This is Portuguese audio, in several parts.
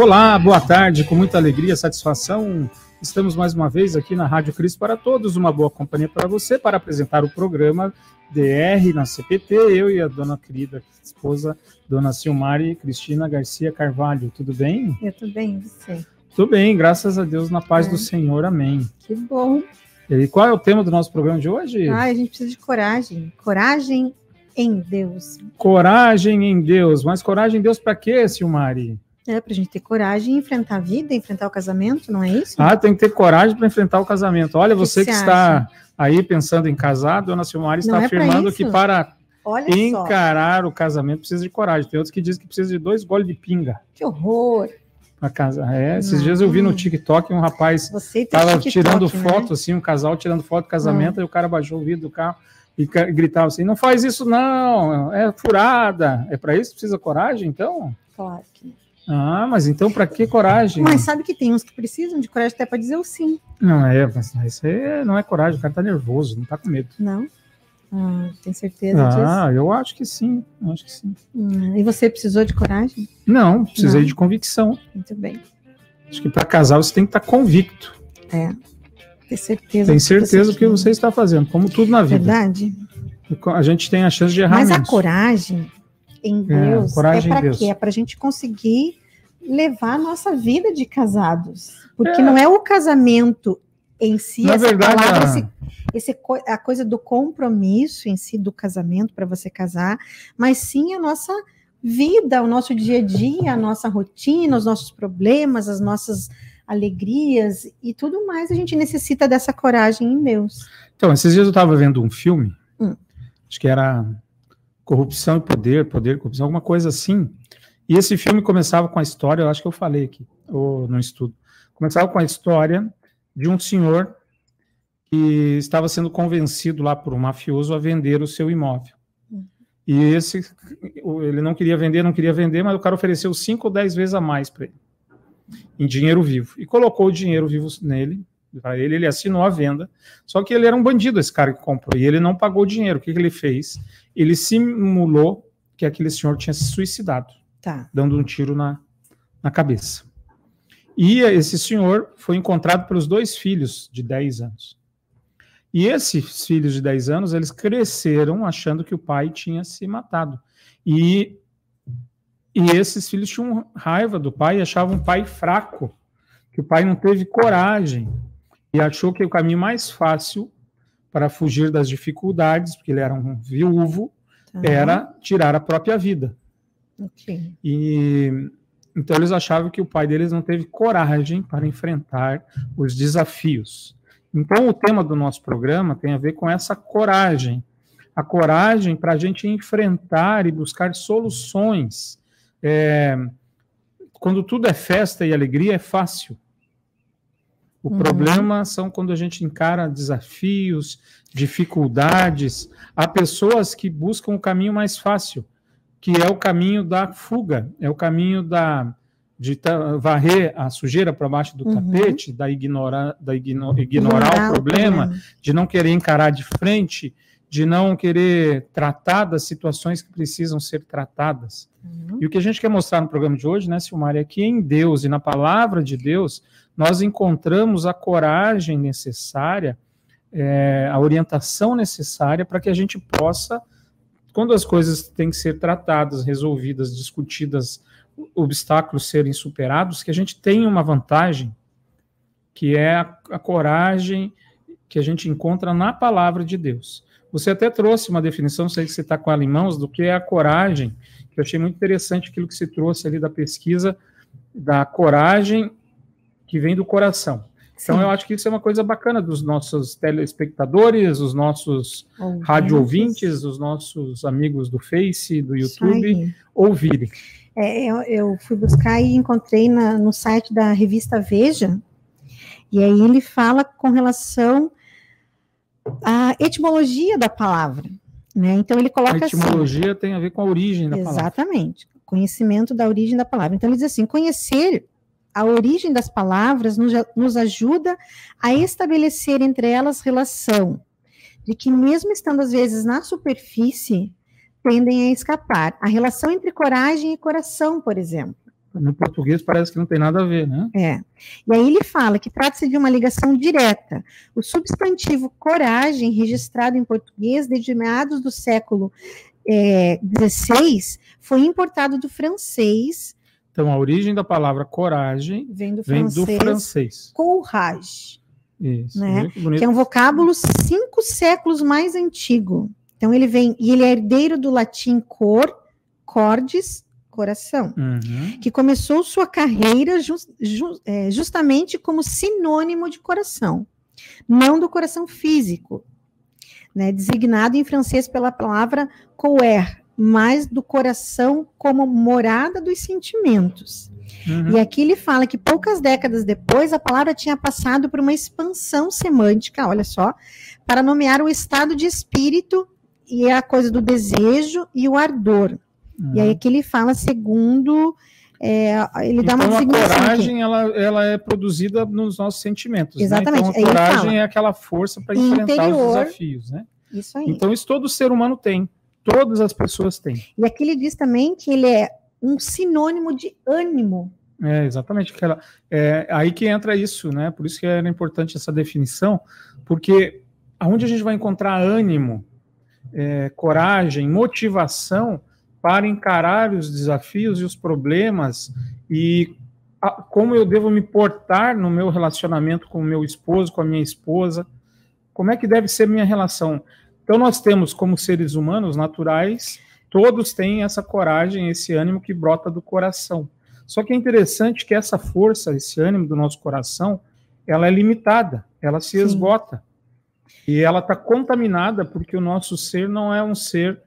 Olá, boa tarde, com muita alegria, satisfação. Estamos mais uma vez aqui na Rádio Cristo para Todos, uma boa companhia para você para apresentar o programa DR na CPT, eu e a dona querida esposa, dona Silmari Cristina Garcia Carvalho. Tudo bem? Eu tudo bem, você? Tudo bem, graças a Deus, na paz é. do Senhor, amém. Que bom. E qual é o tema do nosso programa de hoje? Ah, a gente precisa de coragem. Coragem em Deus. Coragem em Deus. Mas coragem em Deus para quê, Silmari? É, para a gente ter coragem e enfrentar a vida, enfrentar o casamento, não é isso? Ah, tem que ter coragem para enfrentar o casamento. Olha, que você que, está aí pensando em casar, dona Silmari está é afirmando que para Olha encarar só. o casamento precisa de coragem. Tem outros que dizem que precisa de dois goles de pinga. Que horror! Para casar. É, esses não. dias eu vi no TikTok um rapaz estava tirando né? foto, assim, um casal tirando foto do casamento, hum. e o cara baixou o vidro do carro e gritava assim: não faz isso, não, é furada. É para isso que precisa coragem, então? Claro que ah, mas então para que coragem? Mas sabe que tem uns que precisam de coragem até para dizer o sim. Não, é, mas isso aí não é coragem, o cara tá nervoso, não tá com medo. Não? Ah, tem certeza ah, disso? Ah, eu acho que sim, acho que sim. Hum, e você precisou de coragem? Não, precisei não. de convicção. Muito bem. Acho que para casar você tem que estar tá convicto. É, ter certeza. Tem certeza do que você está fazendo, como tudo na vida. Verdade. A gente tem a chance de errar Mas menos. a coragem em é, Deus é, é para quê? É para a gente conseguir levar a nossa vida de casados. Porque é. não é o casamento em si, Na essa verdade, palavra, a... esse, esse, a coisa do compromisso em si do casamento para você casar, mas sim a nossa vida, o nosso dia a dia, a nossa rotina, os nossos problemas, as nossas alegrias e tudo mais. A gente necessita dessa coragem em Deus. Então, esses dias eu estava vendo um filme, hum. acho que era Corrupção e Poder, Poder e Corrupção, alguma coisa assim. E esse filme começava com a história, eu acho que eu falei aqui, ou no estudo. Começava com a história de um senhor que estava sendo convencido lá por um mafioso a vender o seu imóvel. E esse, ele não queria vender, não queria vender, mas o cara ofereceu cinco ou dez vezes a mais para ele, em dinheiro vivo. E colocou o dinheiro vivo nele, para ele, ele assinou a venda. Só que ele era um bandido, esse cara que comprou, e ele não pagou o dinheiro. O que, que ele fez? Ele simulou que aquele senhor tinha se suicidado, tá. dando um tiro na, na cabeça. E esse senhor foi encontrado pelos dois filhos de 10 anos. E esses filhos de 10 anos, eles cresceram achando que o pai tinha se matado. E, e esses filhos tinham raiva do pai e achavam o pai fraco, que o pai não teve coragem e achou que o caminho mais fácil para fugir das dificuldades, porque ele era um viúvo, uhum. era tirar a própria vida. Okay. E então eles achavam que o pai deles não teve coragem para enfrentar os desafios. Então o tema do nosso programa tem a ver com essa coragem, a coragem para a gente enfrentar e buscar soluções. É, quando tudo é festa e alegria é fácil. O uhum. problema são quando a gente encara desafios, dificuldades. Há pessoas que buscam o caminho mais fácil, que é o caminho da fuga, é o caminho da de varrer a sujeira para baixo do uhum. tapete, da, ignora, da igno, ignorar, o problema, problema, de não querer encarar de frente, de não querer tratar das situações que precisam ser tratadas. Uhum. E o que a gente quer mostrar no programa de hoje, né, Silmar, é que em Deus e na palavra de Deus, nós encontramos a coragem necessária, é, a orientação necessária para que a gente possa, quando as coisas têm que ser tratadas, resolvidas, discutidas, obstáculos serem superados, que a gente tenha uma vantagem, que é a, a coragem que a gente encontra na palavra de Deus. Você até trouxe uma definição, sei se você está com ela em mãos, do que é a coragem, que eu achei muito interessante aquilo que se trouxe ali da pesquisa, da coragem que vem do coração. Então, Sim. eu acho que isso é uma coisa bacana dos nossos telespectadores, os nossos rádio ouvintes, os nossos amigos do Face, do YouTube, ouvirem. É, eu, eu, fui buscar e encontrei na, no site da revista Veja, e aí ele fala com relação à etimologia da palavra. Né? Então ele coloca a assim, etimologia assim, tem a ver com a origem da exatamente, palavra. Exatamente, conhecimento da origem da palavra. Então ele diz assim: conhecer a origem das palavras nos, nos ajuda a estabelecer entre elas relação, de que, mesmo estando às vezes na superfície, tendem a escapar. A relação entre coragem e coração, por exemplo. No português parece que não tem nada a ver, né? É. E aí ele fala que trata-se de uma ligação direta. O substantivo coragem, registrado em português desde meados do século XVI, é, foi importado do francês. Então, a origem da palavra coragem vem do vem francês. Do francês. Courage. Isso. Né? Que, que é um vocábulo cinco séculos mais antigo. Então ele vem e ele é herdeiro do latim cor, cordes, coração, Uhum. que começou sua carreira jus- ju- é, justamente como sinônimo de coração, não do coração físico, né, designado em francês pela palavra coer, mas do coração como morada dos sentimentos. Uhum. E aqui ele fala que poucas décadas depois a palavra tinha passado por uma expansão semântica, olha só, para nomear o estado de espírito e a coisa do desejo e o ardor. E aí aqui ele fala segundo, é, ele dá uma Então, a designação aqui. coragem, ela, ela é produzida nos nossos sentimentos. Exatamente, Né? Então, a coragem é aquela força para enfrentar os Interior. desafios, né? Isso aí. Então, isso todo ser humano tem. Todas as pessoas têm. E aqui ele diz também que ele é um sinônimo de ânimo. É, exatamente. Aquela, é aí que entra isso, né? Por isso que era importante essa definição, porque aonde a gente vai encontrar ânimo, é, coragem, motivação para encarar os desafios e os problemas e a- como eu devo me portar no meu relacionamento com o meu esposo, com a minha esposa, como é que deve ser minha relação. Então nós temos como seres humanos naturais, todos têm essa coragem, esse ânimo que brota do coração. Só que é interessante que essa força, esse ânimo do nosso coração, ela é limitada, ela se Sim. esgota. E ela está contaminada porque o nosso ser não é um ser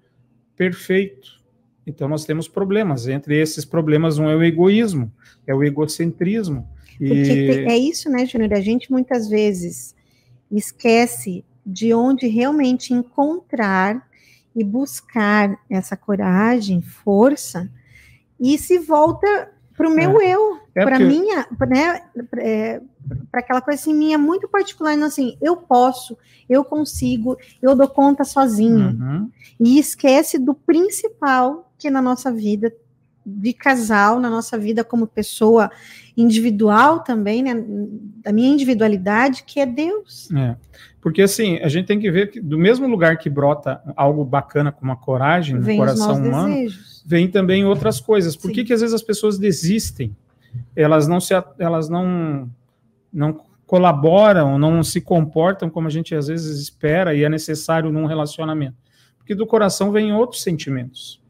perfeito. Então nós temos problemas. Entre esses problemas, um é o egoísmo, é o egocentrismo. Porque E te- é isso, né, Júnior? A gente muitas vezes esquece de onde realmente encontrar e buscar essa coragem, força, e se volta para o meu eu, É para porque- minha, né, para aquela coisa assim, minha muito particular, não, assim, eu posso, eu consigo, eu dou conta sozinho. Uhum. E esquece do principal que na nossa vida de casal, na nossa vida como pessoa individual também, né, da minha individualidade, que é Deus. É. Porque assim, a gente tem que ver que do mesmo lugar que brota algo bacana como a coragem no Vem os coração humano, desejos. vem também outras coisas. Por Sim. que, que às vezes as pessoas desistem? Elas não se elas não não colaboram, não se comportam como a gente às vezes espera e é necessário num relacionamento. Porque do coração vem outros sentimentos.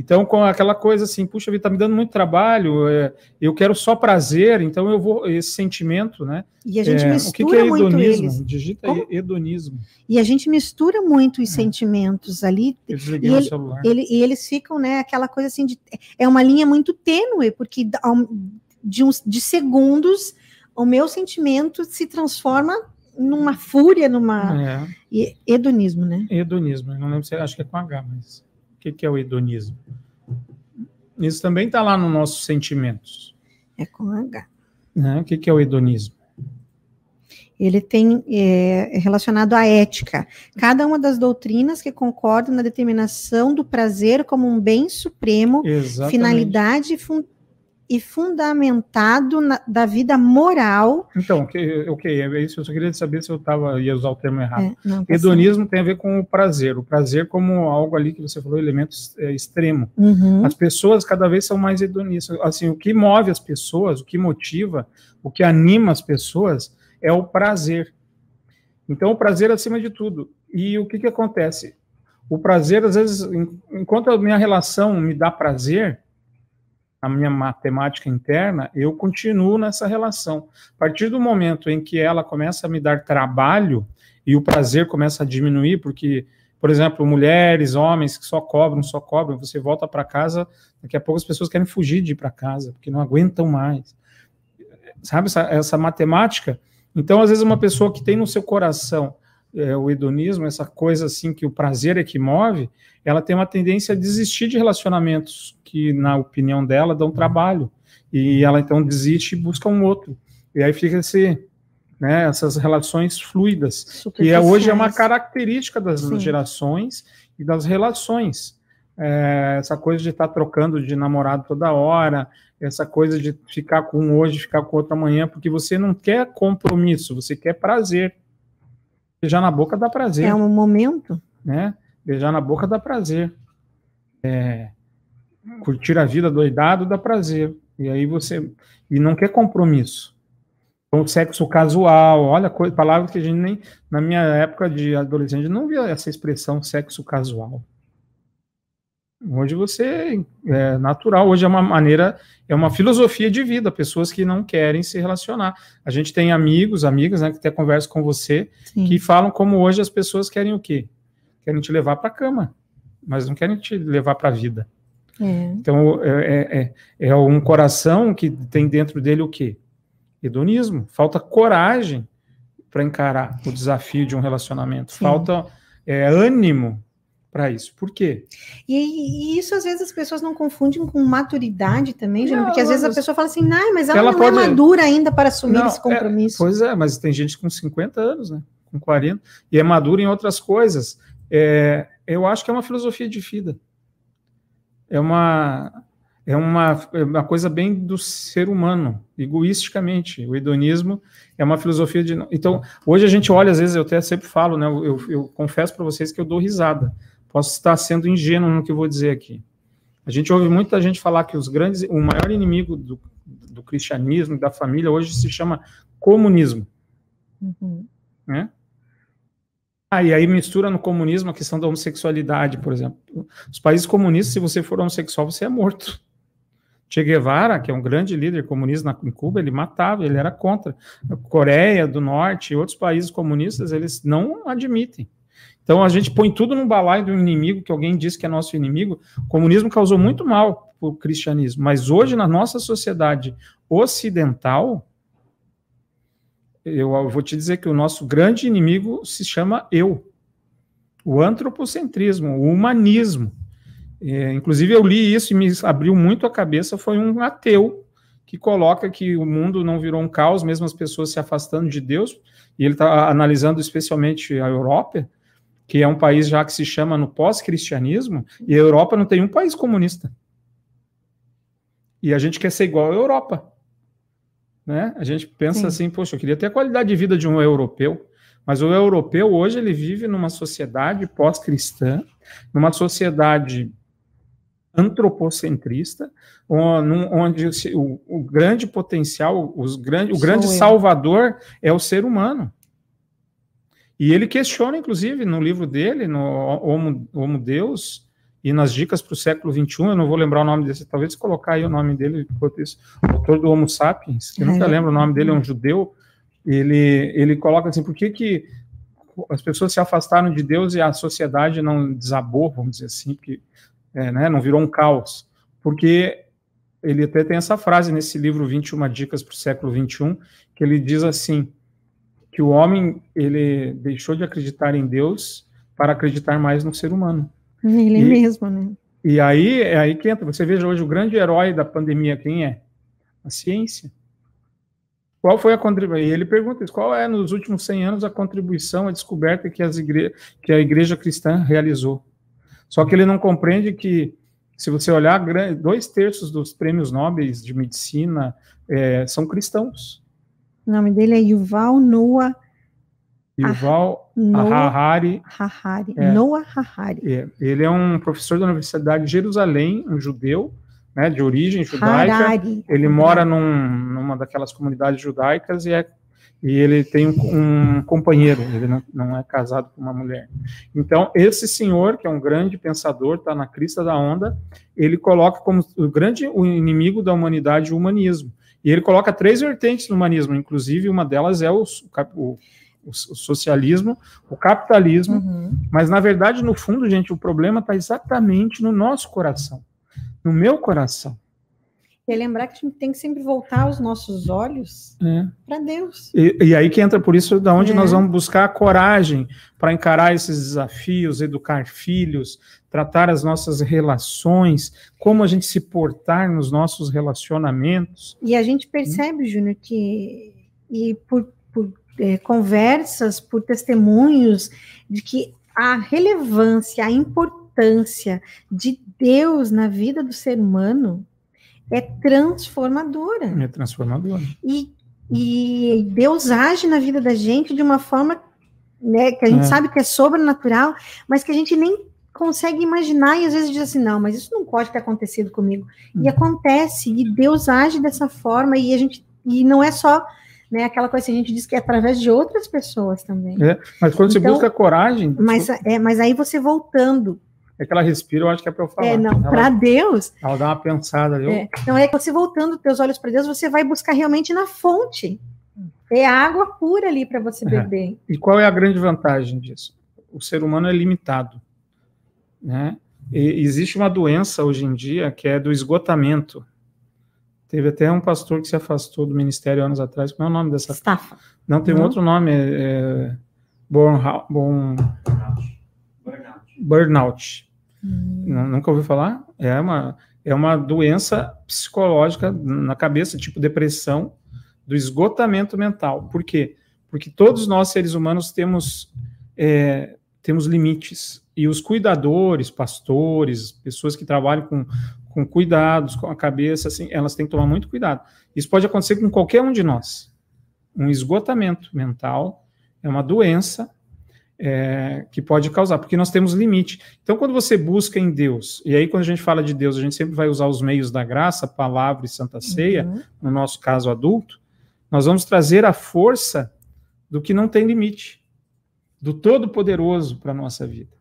Então, com aquela coisa assim, puxa vida, tá me dando muito trabalho, é, eu quero só prazer, então eu vou, esse sentimento, né? E a gente É, o mistura que, que é muito hedonismo? eles. Digita Como? aí, hedonismo. E a gente mistura muito os É. sentimentos ali. Eu desliguei E ele- celular. Ele, e eles ficam, né, aquela coisa assim de. É uma linha muito tênue, porque de, uns, de segundos o meu sentimento se transforma numa fúria, numa. É, e- Hedonismo, né? hedonismo. Não lembro se acho que é com H, mas o que, que é o hedonismo? Isso também está lá nos nossos sentimentos. É com H. Né? O que, que é o hedonismo? Ele tem é, relacionado à ética. Cada uma das doutrinas que concordam na determinação do prazer como um bem supremo, Exatamente. finalidade e, fun- e fundamentado na- da vida moral. Então, ok, ok, é isso. Eu só queria saber se eu tava, ia usar o termo errado. É, não, tá Hedonismo tem a ver com o prazer. O prazer como algo ali que você falou, elemento é, extremo. Uhum. As pessoas cada vez são mais hedonistas. Assim, o que move as pessoas, o que motiva, o que anima as pessoas é o prazer. Então, o prazer acima de tudo. E o que, que acontece? O prazer, às vezes, en- enquanto a minha relação me dá prazer, a minha matemática interna, eu continuo nessa relação. A partir do momento em que ela começa a me dar trabalho e o prazer começa a diminuir, porque, por exemplo, mulheres, homens que só cobram, só cobram, você volta para casa, daqui a pouco as pessoas querem fugir de ir para casa, porque não aguentam mais. Sabe essa, essa matemática? Então, às vezes, uma pessoa que tem no seu coração é, o hedonismo, essa coisa assim que o prazer é que move, ela tem uma tendência a desistir de relacionamentos que, na opinião dela, dão trabalho. E ela então desiste e busca um outro. E aí fica esse, né, essas relações fluidas, que é, hoje é uma característica das Sim. gerações e das relações. é, essa coisa de estar tá trocando de namorado toda hora, essa coisa de ficar com um hoje, ficar com outro amanhã, porque você não quer compromisso, você quer prazer. Beijar na boca dá prazer. É um momento. Né? Beijar na boca dá prazer. É, curtir a vida doidado dá prazer. E aí você. E não quer compromisso. Então, sexo casual, olha, coisa, palavra que a gente nem. Na minha época de adolescente, não via essa expressão sexo casual. Hoje você é natural, hoje é uma maneira, é uma filosofia de vida, pessoas que não querem se relacionar. A gente tem amigos, amigas, né, que até conversa com você, Sim. que falam como hoje as pessoas querem o quê? Querem te levar para a cama, mas não querem te levar para a vida. É. Então, é, é, é, é um coração que tem dentro dele o quê? Hedonismo. Falta coragem para encarar o desafio de um relacionamento. Sim. Falta é, ânimo para isso. Por quê? E, e, isso às vezes as pessoas não confundem com maturidade também, Júnior, porque às vezes a pessoa fala assim, não, mas ela, ela não é pode... é madura ainda para assumir não, esse é, compromisso. É, pois é, mas tem gente com 50 anos, né? Com 40, e é madura em outras coisas. É, eu acho que é uma filosofia de vida. É uma, é uma, é uma coisa bem do ser humano, egoisticamente. O hedonismo é uma filosofia de. Então, hoje a gente olha, às vezes, eu até sempre falo, né? Eu, eu confesso para vocês que eu dou risada Posso estar sendo ingênuo no que eu vou dizer aqui. A gente ouve muita gente falar que os grandes, o maior inimigo do, do cristianismo, da família, hoje se chama comunismo. Uhum. Né? Ah, e aí mistura no comunismo a questão da homossexualidade, por exemplo. Os países comunistas, se você for homossexual, você é morto. Che Guevara, que é um grande líder comunista em Cuba, ele matava, ele era contra. A Coreia do Norte e outros países comunistas, eles não admitem. Então a gente põe tudo num balaio do inimigo que alguém diz que é nosso inimigo. O comunismo causou muito mal para o cristianismo, mas hoje na nossa sociedade ocidental, eu vou te dizer que o nosso grande inimigo se chama eu, o antropocentrismo, o humanismo. É, inclusive eu li isso e me abriu muito a cabeça. Foi um ateu que coloca que o mundo não virou um caos, mesmo as pessoas se afastando de Deus. E ele está analisando especialmente a Europa que é um país já que se chama no pós-cristianismo, e a Europa não tem um país comunista. E a gente quer ser igual à Europa. Né? A gente pensa Sim. assim, poxa, eu queria ter a qualidade de vida de um europeu, mas o europeu hoje ele vive numa sociedade pós-cristã, numa sociedade antropocentrista, onde o, o grande potencial, os grande, o grande salvador é o ser humano. E ele questiona, inclusive, no livro dele, no Homo, Homo Deus, e nas dicas para o século XXI, eu não vou lembrar o nome desse, talvez colocar aí o nome dele, isso, o autor do Homo Sapiens, que eu nunca é. lembro o nome dele, é um judeu, ele, ele coloca assim, por que, que as pessoas se afastaram de Deus e a sociedade não desabou, vamos dizer assim, porque, é, né, não virou um caos? Porque ele até tem essa frase nesse livro 21 Dicas para o século XXI, que ele diz assim, que o homem ele deixou de acreditar em Deus para acreditar mais no ser humano. Ele e, mesmo, né? E aí é aí que entra. Você veja hoje o grande herói da pandemia quem é? A ciência. Qual foi a contribuição? E ele pergunta isso, qual é nos últimos 100 anos a contribuição, a descoberta que, as igre... que a igreja cristã realizou? Só que ele não compreende que se você olhar, dois terços dos prêmios nobres de medicina é, são cristãos. O nome dele é Yuval Noah. Yuval Harari. Harari. É, Noah Harari. É, ele é um professor da Universidade de Jerusalém, um judeu, né, de origem judaica. Harari. Ele mora num, numa daquelas comunidades judaicas e, é, e ele tem um, um companheiro, ele não, não, é casado com uma mulher. Então, esse senhor, que é um grande pensador, está na crista da onda, ele coloca como o grande o inimigo da humanidade o humanismo. E ele coloca três vertentes no humanismo, inclusive uma delas é o, o, o socialismo, o capitalismo, uhum. mas na verdade, no fundo, gente, o problema está exatamente no nosso coração, no meu coração. E lembrar que a gente tem que sempre voltar os nossos olhos é. para Deus. E, e, aí que entra por isso da onde é. nós vamos buscar a coragem para encarar esses desafios, educar filhos, tratar as nossas relações, como a gente se portar nos nossos relacionamentos. E a gente percebe, hum. Júnior, que e por, por é, conversas, por testemunhos, de que a relevância, a importância de Deus na vida do ser humano é transformadora. É transformadora. E, e Deus age na vida da gente de uma forma né, que a gente é. sabe que é sobrenatural, mas que a gente nem consegue imaginar e às vezes diz assim, não, mas isso não pode ter acontecido comigo. E hum. acontece, e Deus age dessa forma, e a gente, e não é só né, aquela coisa que a gente diz que é através de outras pessoas também. É, mas quando então, você busca coragem. Mas, é, mas aí você voltando. É que ela respira, eu acho que é para eu falar. É, não, para Deus. Ela dá uma pensada, viu? É, não, é que você voltando teus olhos para Deus, você vai buscar realmente na fonte. É água pura ali para você é. beber. E qual é a grande vantagem disso? O ser humano é limitado. Né? E existe uma doença hoje em dia que é do esgotamento. Teve até um pastor que se afastou do ministério anos atrás. Qual é o nome dessa? Estafa. Não, tem um outro nome. É, é Born, Born, Burnout. Burnout. Hum. Nunca ouviu falar? É uma, é uma doença psicológica na cabeça, tipo depressão, do esgotamento mental. Por quê? Porque todos nós, seres humanos, temos, é, temos limites. E os cuidadores, pastores, pessoas que trabalham com, com cuidados, com a cabeça, assim, elas têm que tomar muito cuidado. Isso pode acontecer com qualquer um de nós. Um esgotamento mental é uma doença é, que pode causar, porque nós temos limite. Então, quando você busca em Deus, e aí quando a gente fala de Deus, a gente sempre vai usar os meios da graça, palavra e santa ceia, uhum. no nosso caso adulto, nós vamos trazer a força do que não tem limite, do Todo-Poderoso para a nossa vida.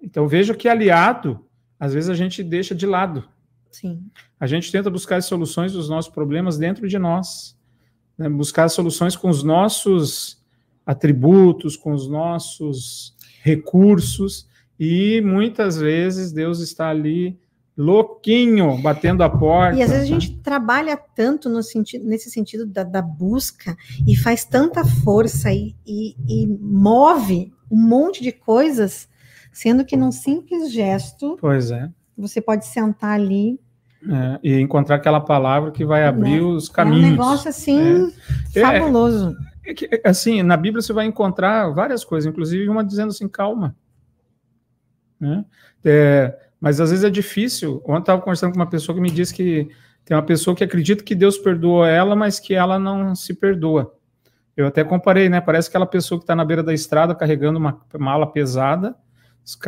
Então, veja que aliado às vezes a gente deixa de lado. Sim. A gente tenta buscar as soluções dos nossos problemas dentro de nós, né? buscar soluções com os nossos atributos, com os nossos recursos, e muitas vezes Deus está ali louquinho, batendo a porta. E às vezes a gente trabalha tanto no sentido, nesse sentido da, da busca e faz tanta força e, e, e move um monte de coisas Sendo que num simples gesto. Pois é. Você pode sentar ali. É, e encontrar aquela palavra que vai abrir né? os caminhos. É um negócio assim é. é. fabuloso. É, que, assim, na Bíblia você vai encontrar várias coisas, inclusive uma dizendo assim, calma. Né? É, mas às vezes é difícil. Ontem eu estava conversando com uma pessoa que me disse que tem uma pessoa que acredita que Deus perdoa ela, mas que ela não se perdoa. Eu até comparei, né? Parece aquela pessoa que está na beira da estrada carregando uma mala pesada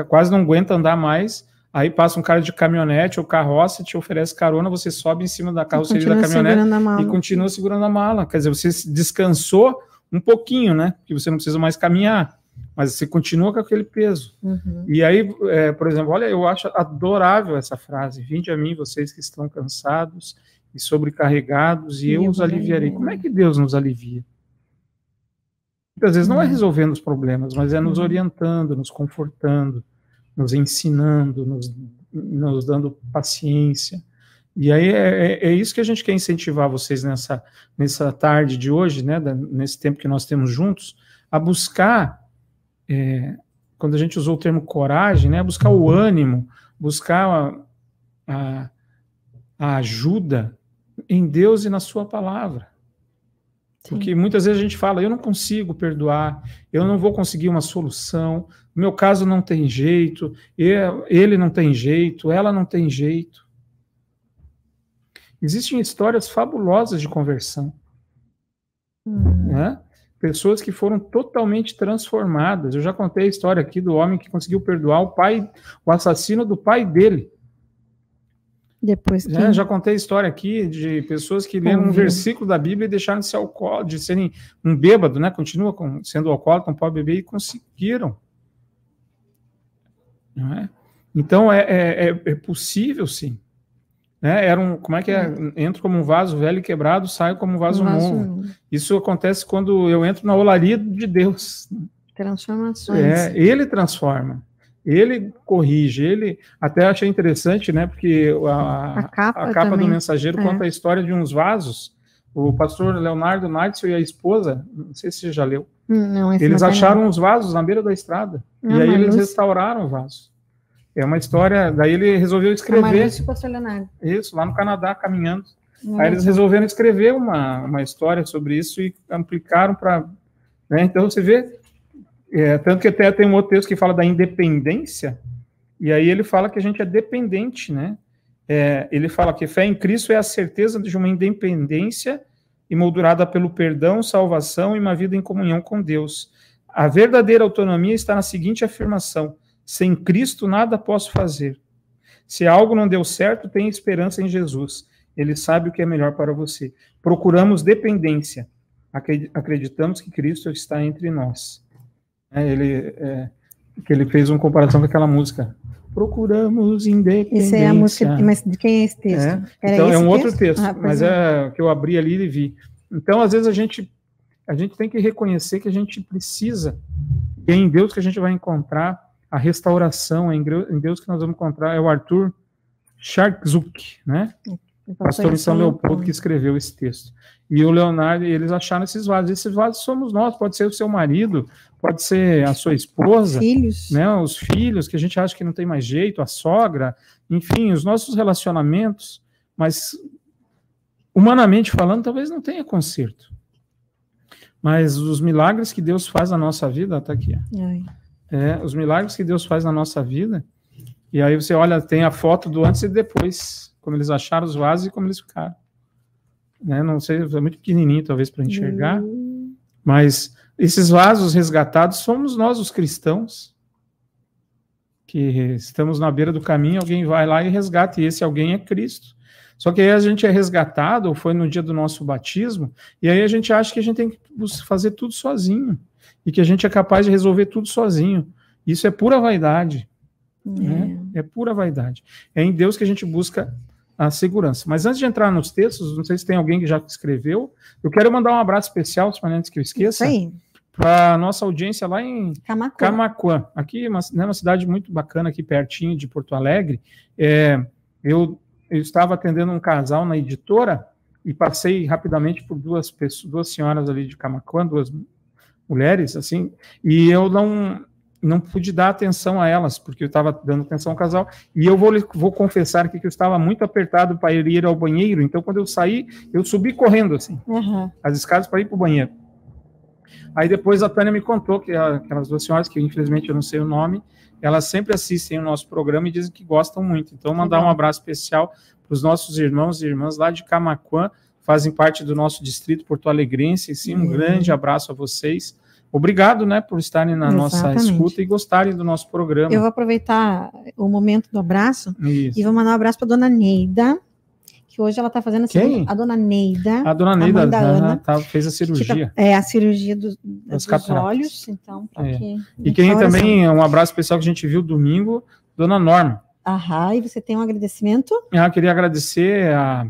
quase não aguenta andar mais. Aí passa um cara de caminhonete ou carroça, te oferece carona, você sobe em cima da carroceria da caminhonete e continua segurando a mala. Quer dizer, você descansou um pouquinho, né? Que você não precisa mais caminhar, mas você continua com aquele peso. Uhum. E aí, é, por exemplo, olha, eu acho adorável essa frase: Vinde a mim, vocês que estão cansados e sobrecarregados, e, e eu os aliviarei. Como é que Deus nos alivia? Muitas vezes não é uhum. resolvendo os problemas, mas é nos uhum. orientando, nos confortando, nos ensinando, nos, nos dando paciência. E aí é, é, é, isso que a gente quer incentivar vocês nessa, nessa tarde de hoje, né, da, nesse tempo que nós temos juntos, a buscar, é, quando a gente usou o termo coragem, né, buscar o ânimo, buscar a, a, a ajuda em Deus e na Sua palavra. Porque muitas vezes a gente fala, eu não consigo perdoar, eu não vou conseguir uma solução, no meu caso não tem jeito, ele não tem jeito, ela não tem jeito. Existem histórias fabulosas de conversão. Hum. Né? Pessoas que foram totalmente transformadas. Eu já contei a história aqui do homem que conseguiu perdoar o pai, o assassino do pai dele. Depois que... já, já contei a história aqui de pessoas que leram um versículo da Bíblia e deixaram de ser alcoólatra, de serem um bêbado, né? Continua com, sendo alcoólatra, não pode beber e conseguiram. Não é? Então é, é, é, é possível, sim. Né? Era um, como é que é? Hum. Entro como um vaso velho e quebrado, saio como um vaso, um vaso novo. Isso acontece quando eu entro na olaria de Deus. Transformações. É, ele transforma ele corrige, ele até achei interessante, né? Porque a, a capa, a capa do mensageiro é. conta a história de uns vasos. O pastor Leonardo Neitzel e a esposa, não sei se você já leu, hum, não, eles acharam uns vasos na beira da estrada. Não, e aí eles luz... restauraram o vaso. É uma história, daí ele resolveu escrever. Isso, lá no Canadá, caminhando. Hum. Aí eles resolveram escrever uma, uma história sobre isso e aplicaram para. Né? Então você vê é, tanto que até tem um outro texto que fala da independência, E aí ele fala que a gente é dependente, né? É, ele fala que fé em Cristo é a certeza de uma independência emoldurada pelo perdão, salvação e uma vida em comunhão com Deus. A verdadeira autonomia está na seguinte afirmação: sem Cristo nada posso fazer. Se algo não deu certo, tenha esperança em Jesus. Ele sabe o que é melhor para você. Procuramos dependência. Acreditamos que Cristo está entre nós. É, ele, é, que ele fez uma comparação com aquela música. Procuramos independência. Essa é a música, mas de quem é esse texto? É, então é um outro texto, ah, mas é. é que eu abri ali e vi. Então, às vezes a gente a gente tem que reconhecer que a gente precisa, e é em Deus que a gente vai encontrar a restauração, é em Deus que nós vamos encontrar, é o Arthur Sharkzuk, né? Pastor em São Leopoldo que escreveu esse texto. E o Leonardo, eles acharam esses vasos. Esses vasos somos nós, pode ser o seu marido, pode ser a sua esposa, filhos. Né, os filhos, que a gente acha que não tem mais jeito, a sogra, enfim, os nossos relacionamentos, mas humanamente falando, talvez não tenha conserto. Mas os milagres que Deus faz na nossa vida, tá aqui. É, os milagres que Deus faz na nossa vida, e aí você olha, tem a foto do antes e depois, como eles acharam os vasos e como eles ficaram. Né? Não sei, é muito pequenininho talvez para enxergar, hum. mas esses vasos resgatados somos nós, os cristãos, que estamos na beira do caminho, alguém vai lá e resgata, e esse alguém é Cristo. Só que aí a gente é resgatado, ou foi no dia do nosso batismo, e aí a gente acha que a gente tem que fazer tudo sozinho, e que a gente é capaz de resolver tudo sozinho. Isso é pura vaidade. É. Né? é pura vaidade. É em Deus que a gente busca a segurança. Mas antes de entrar nos textos, não sei se tem alguém que já escreveu, eu quero mandar um abraço especial, antes que eu esqueça, para nossa audiência lá em Camacuã, Camacuã aqui uma, né, uma cidade muito bacana, aqui pertinho de Porto Alegre. É, eu, eu estava atendendo um casal na editora e passei rapidamente por duas pessoas, duas senhoras ali de Camacuã, duas mulheres, assim, e eu não não pude dar atenção a elas, porque eu estava dando atenção ao casal, e eu vou, vou confessar aqui que eu estava muito apertado para ir ao banheiro, então quando eu saí, eu subi correndo, assim, uhum. as escadas para ir para o banheiro. Aí depois a Tânia me contou que aquelas duas senhoras, que infelizmente eu não sei o nome, elas sempre assistem o nosso programa e dizem que gostam muito. Então, mandar um abraço especial para os nossos irmãos e irmãs lá de Camaquã, fazem parte do nosso distrito porto alegrense. Sim, um uhum. grande abraço a vocês. Obrigado, né, por estarem na Exatamente. nossa escuta e gostarem do nosso programa. Eu vou aproveitar o momento do abraço Isso. e vou mandar um abraço para dona Neida, que hoje ela está fazendo a, Quem? a dona Neida. A dona Neida a da Ana, tá, fez a cirurgia. é, a cirurgia do, dos olhos, então, é. que, E quem também, um abraço especial que a gente viu domingo, dona Norma. Aham, e você tem um agradecimento? Ah, queria agradecer a,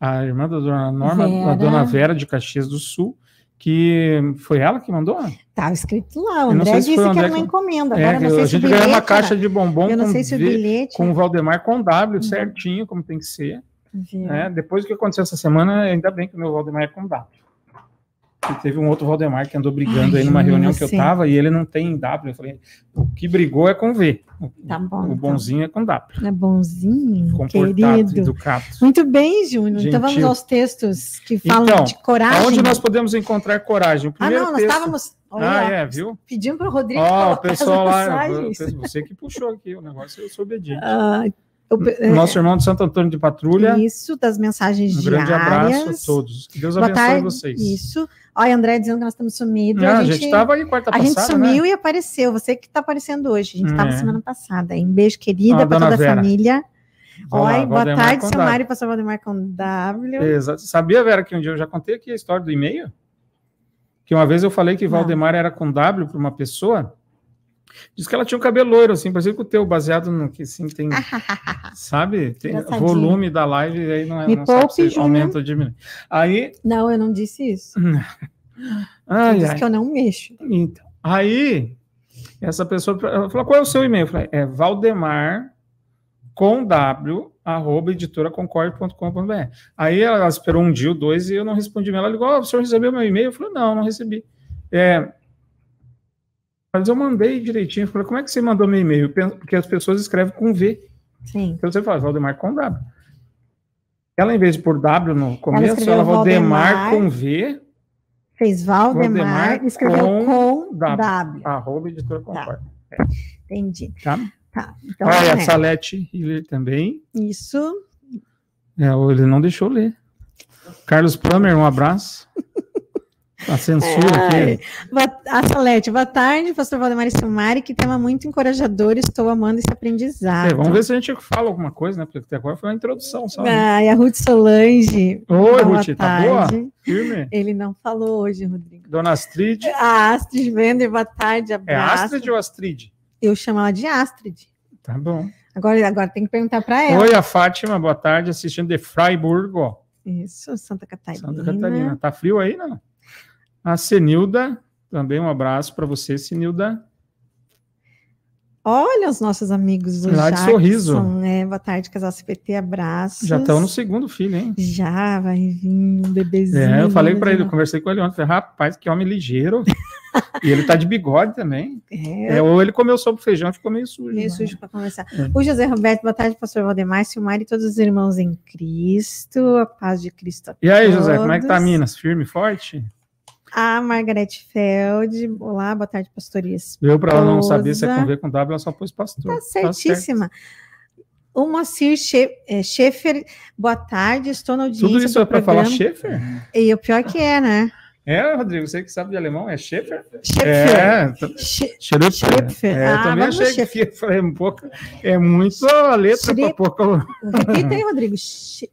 a irmã da dona Norma, Vera. a dona Vera de Caxias do Sul, que foi ela que mandou? Tá escrito lá, o André disse que era uma encomenda. Agora, é, não sei a se gente ganhou uma caixa de bombom eu não com, sei se o bilhete... com o Valdemar com W, certinho, como tem que ser. Né? Depois do que aconteceu essa semana, ainda bem que o meu Valdemar é com W. E teve um outro Valdemar que andou brigando Ai, aí numa reunião que eu tava e ele não tem W. Eu falei, o que brigou é com V. Tá bom. O então. bonzinho então. é com W. É bonzinho, Comportado, querido. educado. Muito bem, Júnior. Então vamos aos textos que falam então, de coragem. Onde nós podemos encontrar coragem? O primeiro ah, não, nós texto... estávamos. Olha, ah, é, viu? Pedimos para o Rodrigo. Ó, oh, o pessoal lá, você que puxou aqui o negócio, eu sou obediente. Ah, o Nosso irmão de Santo Antônio de Patrulha. Isso, das mensagens um diárias. Um grande abraço a todos. Que Deus Boa abençoe tarde. vocês. Isso. Olha, André dizendo que nós estamos sumidos. a gente estava aí quarta a passada, A gente sumiu né? e apareceu. Você que está aparecendo hoje. A gente estava é. semana passada. Um beijo querida para toda Vera. a família. Oi, boa tarde, seu Mário, pastor Valdemar com W. Exato. Sabia, Vera, que um dia eu já contei aqui a história do e-mail? Que uma vez eu falei que Valdemar era com W para uma pessoa. Diz que ela tinha um cabelo loiro, assim, parecia que o teu, baseado no que assim tem. sabe? Tem volume da live, aí não é. Me não poupe, sabe aumenta ou diminui. Aí. Não, eu não disse isso. ai, disse ai. que eu não mexo. Então, aí, essa pessoa falou: qual é o seu e-mail? Eu falei: é Valdemar com W, arroba editoraconcord.com.br. Aí ela esperou um dia ou dois e eu não respondi. Ela ligou: oh, o senhor recebeu meu e-mail? Eu falei: não, não recebi. É, mas eu mandei direitinho. Falei, como é que você mandou meu e-mail? Porque as pessoas escrevem com V. Sim. Então você fala, Valdemar com W. Ela, em vez de pôr W no começo, ela, ela Valdemar, Valdemar, com V. Fez Valdemar, Valdemar escreveu com, com W. w. Arroba editora tá. Entendi. Tá? Tá. Então, Olha, é. a Salete Hiller também. Isso. É, ele não deixou ler. Carlos Plummer, um abraço. A censura Ai. aqui. Boa- A Salete, boa tarde, pastor Valdemar e Silmari, que tema muito encorajador, estou amando esse aprendizado. É, vamos ver se a gente fala alguma coisa, né? Porque até agora foi uma introdução só. né? Ai, a Ruth Solange. Oi, Ruth, tá boa? tarde. Firme. Ele não falou hoje, Rodrigo. Dona Astrid. A Astrid Vender, boa tarde, É abraço. Astrid ou Astrid? Eu chamo ela de Astrid. Tá bom. Agora, agora tem que perguntar para ela. Oi, a Fátima, boa tarde, assistindo de Freiburgo, Isso, Santa Catarina. Santa Catarina. Tá frio aí, não? A Senilda, também um abraço para você, Senilda. Olha os nossos amigos do Lá de Sorriso. né? Boa tarde, casal CPT, abraços. Já estão no segundo filho, hein? Já, vai vir um bebezinho. É, eu falei para ele, eu conversei com ele ontem, falei, rapaz, que homem ligeiro. e ele tá de bigode também. É, É, ou ele comeu sopa e feijão e ficou meio sujo. meio né? sujo para conversar. É. O José Roberto, boa tarde, pastor Valdemar, Silmar e todos os irmãos em Cristo, a paz de Cristo a E aí, José, como é que tá. Minas? Firme, e forte? A Margarete Feld, olá, boa tarde, pastoria Deu para ela não saber se é com V com W, ela só pôs pastor. Tá certo. certíssima. O Moacir eh, Schaefer, boa tarde, estou na audiência Tudo isso é para falar. Schaefer? E o pior que é, né? É, Rodrigo, você que sabe de alemão, é Schaefer? Schaefer. É. Schlepfer. É, eu Ah, também achei que Schlepfer. foi um pouco. É muito a letra para pouco. Repita aí, Rodrigo. Sch-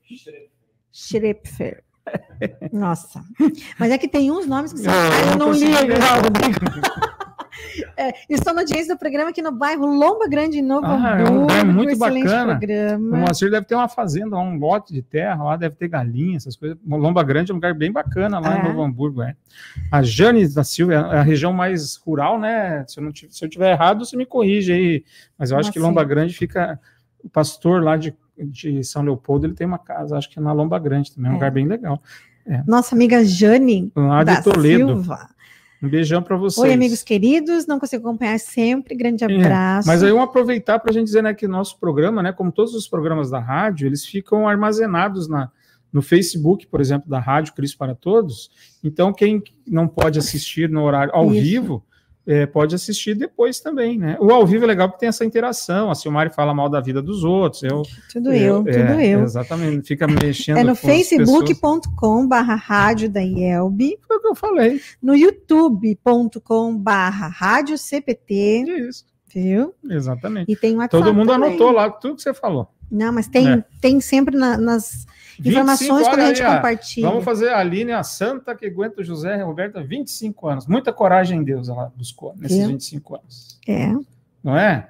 Schrepfer. Nossa. Mas é que tem uns nomes que você eu não consegui ligo. ler. É, estou na audiência do programa aqui no bairro Lomba Grande, em Novo Ah, é um Hamburgo. lugar muito excelente bacana. O programa. Moacir deve ter uma fazenda, um lote de terra lá, deve ter galinha, essas coisas. Lomba Grande é um lugar bem bacana lá É. em Novo Hamburgo. É. A Jane da Silva é a região mais rural, né? Se eu, não se eu tiver errado, você me corrige aí. Mas eu acho Como que? Lomba Grande fica. O pastor lá de, de São Leopoldo, ele tem uma casa, acho que é na Lomba Grande também, é um É. lugar bem legal. Nossa amiga Jane Lá da Toledo. Silva. Um beijão para vocês. Oi, amigos queridos. Não consigo acompanhar sempre. Grande É, abraço. Mas aí vamos aproveitar para a gente dizer né, que nosso programa, né, como todos os programas da rádio, eles ficam armazenados na, no Facebook, por exemplo, da Rádio Cristo para Todos. Então, quem não pode assistir no horário ao Isso. vivo, é, pode assistir depois também. Né? O ao vivo é legal porque tem essa interação. A Silmari fala mal da vida dos outros. Eu, Tudo eu, tudo é, eu. Exatamente. Fica mexendo É no facebook.com barra rádio da IELB, Foi o que eu falei. no youtube.com barra rádio CPT, Isso, viu? exatamente. E tem WhatsApp Todo mundo também. anotou lá tudo que você falou. Não, mas tem, É. tem sempre na- nas 25, informações quando a gente compartilha. Vamos fazer a Aline, a santa que aguenta o José Roberto há 25 anos. Muita coragem em Deus ela buscou nesses Viu? 25 anos. É. Não é?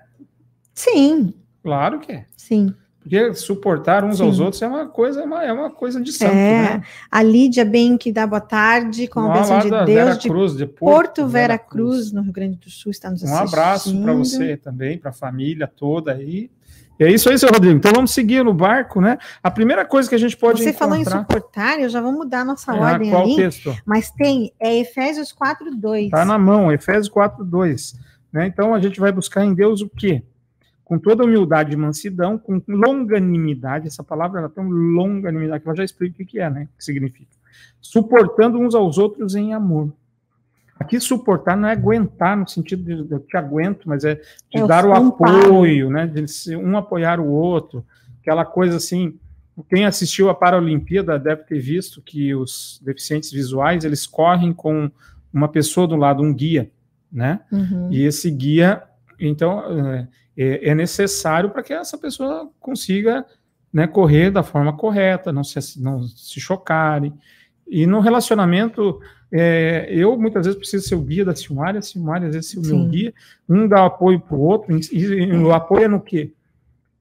Sim, Claro que é. sim. Porque suportar uns aos Sim. outros é uma coisa, é uma, é uma coisa de santo, É. né? A Lídia Bem que dá boa tarde, com a bênção de Deus, Vera de Cruz, de Porto Vera Cruz, no Rio Grande do Sul, está nos Um assistindo. abraço para você também, para a família toda aí. É isso aí, seu Rodrigo. Então vamos seguir no barco, né? A primeira coisa que a gente pode Você falou em encontrar... suportar, eu já vou mudar a nossa Ah, ordem qual ali, texto? mas tem é Efésios 4, 2. Está na mão, Efésios 4, 2. Né? Então a gente vai buscar em Deus o quê? Com toda humildade e mansidão, com longanimidade, essa palavra ela tem um longanimidade, que eu já explico o que é, né? O que significa. Suportando uns aos outros em amor. Aqui suportar não é aguentar no sentido de eu te aguento, mas é de É o dar o apoio, né? De um apoiar o outro, aquela coisa assim. Quem assistiu a Paralimpíada deve ter visto que os deficientes visuais eles correm com uma pessoa do lado, um guia, né? Uhum. E esse guia, então, é, é necessário para que essa pessoa consiga né, correr da forma correta, não se, não se chocarem. E no relacionamento, é, eu muitas vezes preciso ser o guia da Silmária, a Silmária às vezes ser o meu guia, um dá apoio para o outro, e, e o apoio é no quê?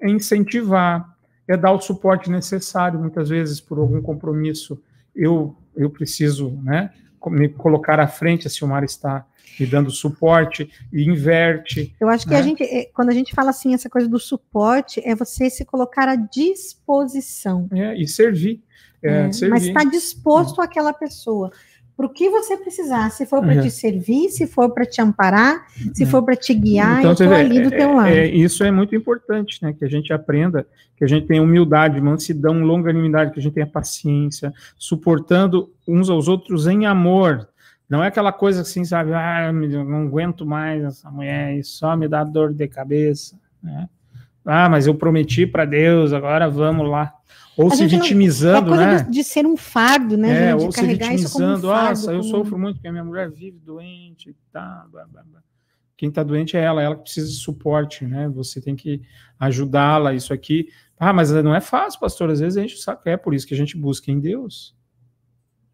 É incentivar, é dar o suporte necessário, muitas vezes por algum compromisso, eu, eu preciso né, me colocar à frente, a Silmara está me dando suporte e inverte. Eu acho que né? a gente, é, quando a gente fala assim, essa coisa do suporte, é você se colocar à disposição. É, e servir. É, né? servir. Mas está disposto àquela pessoa. Para o que você precisar, se for para É. te servir, se for para te amparar, se É. for para te guiar, Então, eu estou ali do é- teu lado. é, isso é muito importante, né? Que a gente aprenda, que a gente tenha humildade, mansidão, longanimidade, que a gente tenha paciência, suportando uns aos outros em amor. Não é aquela coisa assim, sabe? Ah, eu não aguento mais essa mulher e só me dá dor de cabeça. Né? Ah, mas eu prometi para Deus, agora vamos lá. Ou se gente não- vitimizando, é né? de, de ser um fardo, né? É, gente? ou de se carregar isso como um vitimizando, fardo. nossa, eu como- sofro muito porque a minha mulher vive doente, tá, blá, blá, blá. Quem tá doente é ela, ela que precisa de suporte, né? Você tem que ajudá-la, isso aqui. Ah, mas não é fácil, pastor, às vezes a gente sabe, é por isso que a gente busca em Deus.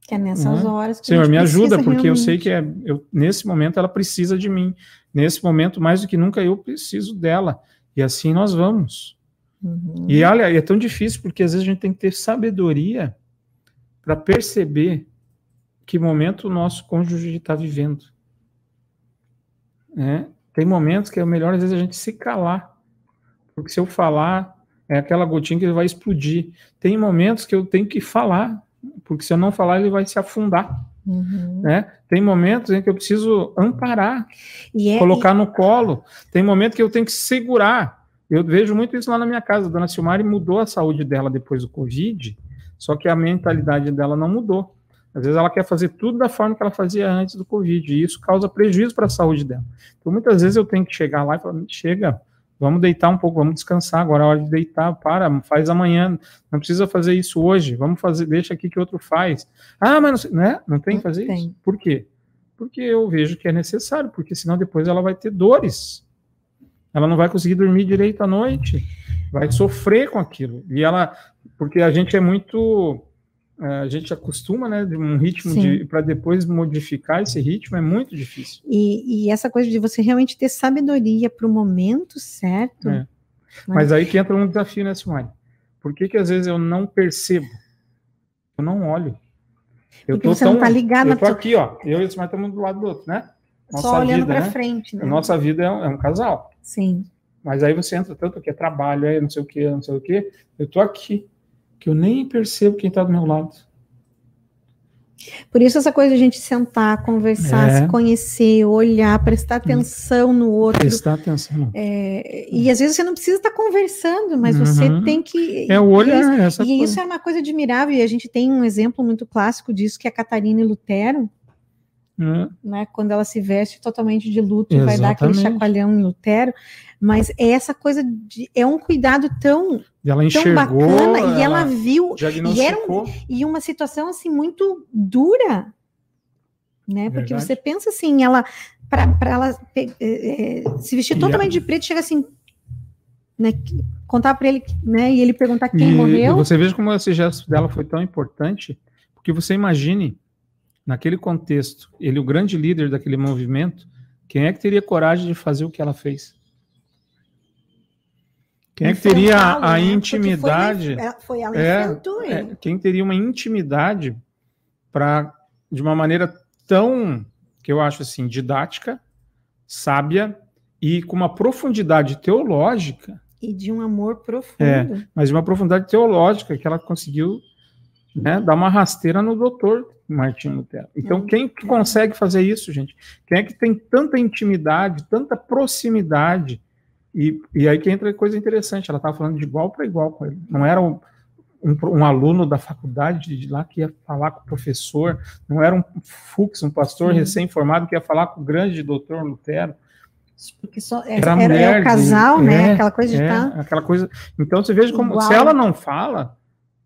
Que é nessas Né? horas que a Senhor, me ajuda, porque eu sei realmente. que é, eu, nesse momento ela precisa de mim. Nesse momento, mais do que nunca, eu preciso dela. E assim nós vamos. Uhum. E olha, é tão difícil porque às vezes a gente tem que ter sabedoria para perceber que momento o nosso cônjuge está vivendo. né? Tem momentos que é melhor às vezes a gente se calar, porque se eu falar é aquela gotinha que ele vai explodir. Tem momentos que eu tenho que falar, porque se eu não falar ele vai se afundar. Uhum. Né? Tem momentos em que eu preciso amparar, E é, colocar no colo. Tem momento que eu tenho que segurar. Eu vejo muito isso lá na minha casa. A dona Silmari mudou a saúde dela depois do Covid, só que a mentalidade dela não mudou. Às vezes ela quer fazer tudo da forma que ela fazia antes do Covid, e isso causa prejuízo para a saúde dela. Então, muitas vezes eu tenho que chegar lá e falar: chega, vamos deitar um pouco, vamos descansar, agora é hora de deitar, para, faz amanhã, não precisa fazer isso hoje, vamos fazer, deixa aqui que outro faz. Ah, mas não, né? não tem que Não fazer tem. isso? Por quê? Porque eu vejo que é necessário, porque senão depois ela vai ter dores. Ela não vai conseguir dormir direito à noite, vai sofrer com aquilo. E ela, porque a gente é muito, eh, a gente acostuma, né, de um ritmo de para depois modificar esse ritmo é muito difícil. e, e essa coisa de você realmente ter sabedoria para o momento certo. É. Mas aí que entra um desafio, né, Simone? Por que que às vezes eu não percebo? Eu não olho. Eu Porque você não tá ligado Eu tô aqui, ó. Eu e o Simone estamos do lado do outro, né? Só olhando para né? frente, né? A nossa vida é um, é um casal. Sim. Mas aí você entra tanto que é trabalho, é não sei o que, não sei o que. Eu tô aqui, que eu nem percebo quem tá do meu lado. Por isso essa coisa de a gente sentar, conversar, É. se conhecer, olhar, prestar atenção no outro. Prestar atenção. É, e às vezes você não precisa estar conversando, mas você Uhum. tem que. É o e olhar, essa E isso é uma coisa admirável, e a gente tem um exemplo muito clássico disso, que é a Catarina e Lutero, Né, quando ela se veste totalmente de luto e vai dar aquele Exatamente. chacoalhão em Lutero, mas é essa coisa de, é um cuidado tão, E ela tão enxergou, bacana, e ela viu, diagnosticou. e uma situação assim muito dura, né, porque Verdade. você pensa assim, ela, para ela é, se vestir E totalmente de preto, chega assim, né, contar para ele, né, e ele perguntar quem e, morreu, e você veja como esse gesto dela foi tão importante, porque você imagine, naquele contexto, ele o grande líder daquele movimento, quem é que teria coragem de fazer o que ela fez? Quem é que teria a intimidade? Foi, ela- foi ela É, enfrentou ele. É, quem teria uma intimidade para, de uma maneira tão, que eu acho assim, didática, sábia e com uma profundidade teológica, E de um amor profundo. É. mas de uma profundidade teológica que ela conseguiu né, dar uma rasteira no doutor Martinho Lutero. Então, Hum. quem que consegue fazer isso, gente? Quem é que tem tanta intimidade, tanta proximidade? E, e aí que entra coisa interessante, ela estava falando de igual para igual com ele. Não era um, um, um aluno da faculdade de lá que ia falar com o professor, não era um fux, um pastor Sim. recém-formado que ia falar com o grande doutor Lutero. Porque só, é, Era era, mulher o casal, de- né? é, Aquela coisa de É, estar. aquela coisa. Então você veja como se ela não fala,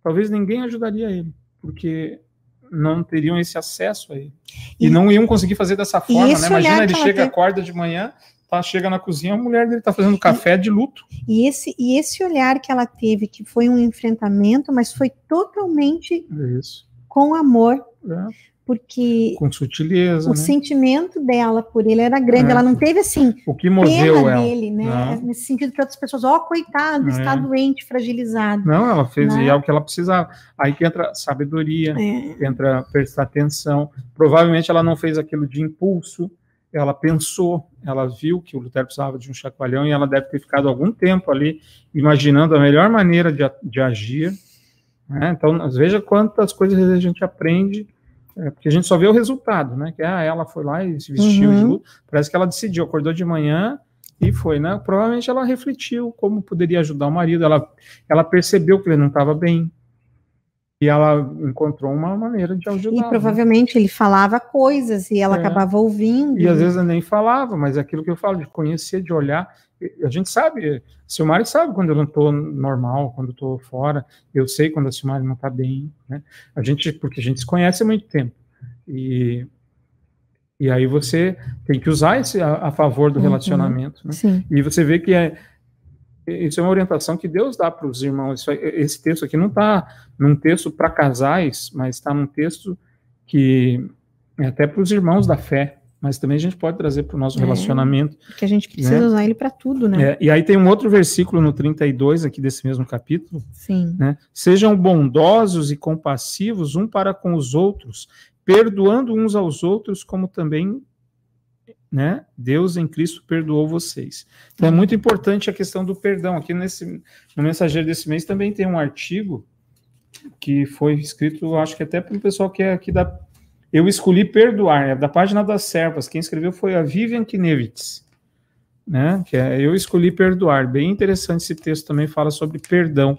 talvez ninguém ajudaria ele, porque não teriam esse acesso a ele. E, E- não iam conseguir fazer dessa forma, né? Imagina ele chega, teve- acorda de manhã, tá, chega na cozinha, a mulher dele tá fazendo café de luto. E esse, e esse olhar que ela teve, que foi um enfrentamento, mas foi totalmente É Isso. com amor, É, porque com sutileza, o né? sentimento dela por ele era grande. É. Ela não teve assim O que moveu pena ela. dele, né? Não. Nesse sentido que outras pessoas, ó, coitado, está É. doente, fragilizado. Não, ela fez Né? é o que ela precisava. Aí que entra sabedoria, É. entra prestar atenção. Provavelmente ela não fez aquilo de impulso, ela pensou, ela viu que o Lutero precisava de um chacoalhão e ela deve ter ficado algum tempo ali imaginando a melhor maneira de, de agir. né? Então, veja quantas coisas a gente aprende, é, porque a gente só vê o resultado, né? Que ah, ela foi lá e se vestiu Uhum. de luto. Parece que ela decidiu, acordou de manhã e foi, né? Provavelmente ela refletiu como poderia ajudar o marido, ela, ela percebeu que ele não estava bem. E ela encontrou uma maneira de ajudar. E provavelmente ele falava coisas e ela É. acabava ouvindo. E às vezes eu nem falava, mas é aquilo que eu falo, de conhecer, de olhar. A gente sabe, Silmari sabe quando eu não estou normal, quando estou fora, eu sei quando a Silmari não está bem, né? A gente, porque a gente se conhece há muito tempo. E, e aí você tem que usar esse a, a favor do uhum. relacionamento. Né? E você vê que é, isso é uma orientação que Deus dá para os irmãos. Isso, esse texto aqui não está num texto para casais, mas está num texto que é até para os irmãos da fé mas também a gente pode trazer para o nosso é, relacionamento. Porque a gente precisa né? usar ele para tudo, né? É, e aí tem um outro versículo no 32 aqui desse mesmo capítulo. Sim. Né? Sejam bondosos e compassivos um para com os outros, perdoando uns aos outros, como também né, Deus em Cristo perdoou vocês. Então é muito importante a questão do perdão. Aqui nesse, no mensageiro desse mês também tem um artigo que foi escrito, acho que até para o pessoal que é aqui da eu escolhi perdoar, é da página das servas. Quem escreveu foi a Vivian Knevitz, né? Que é Eu escolhi perdoar. Bem interessante esse texto também fala sobre perdão.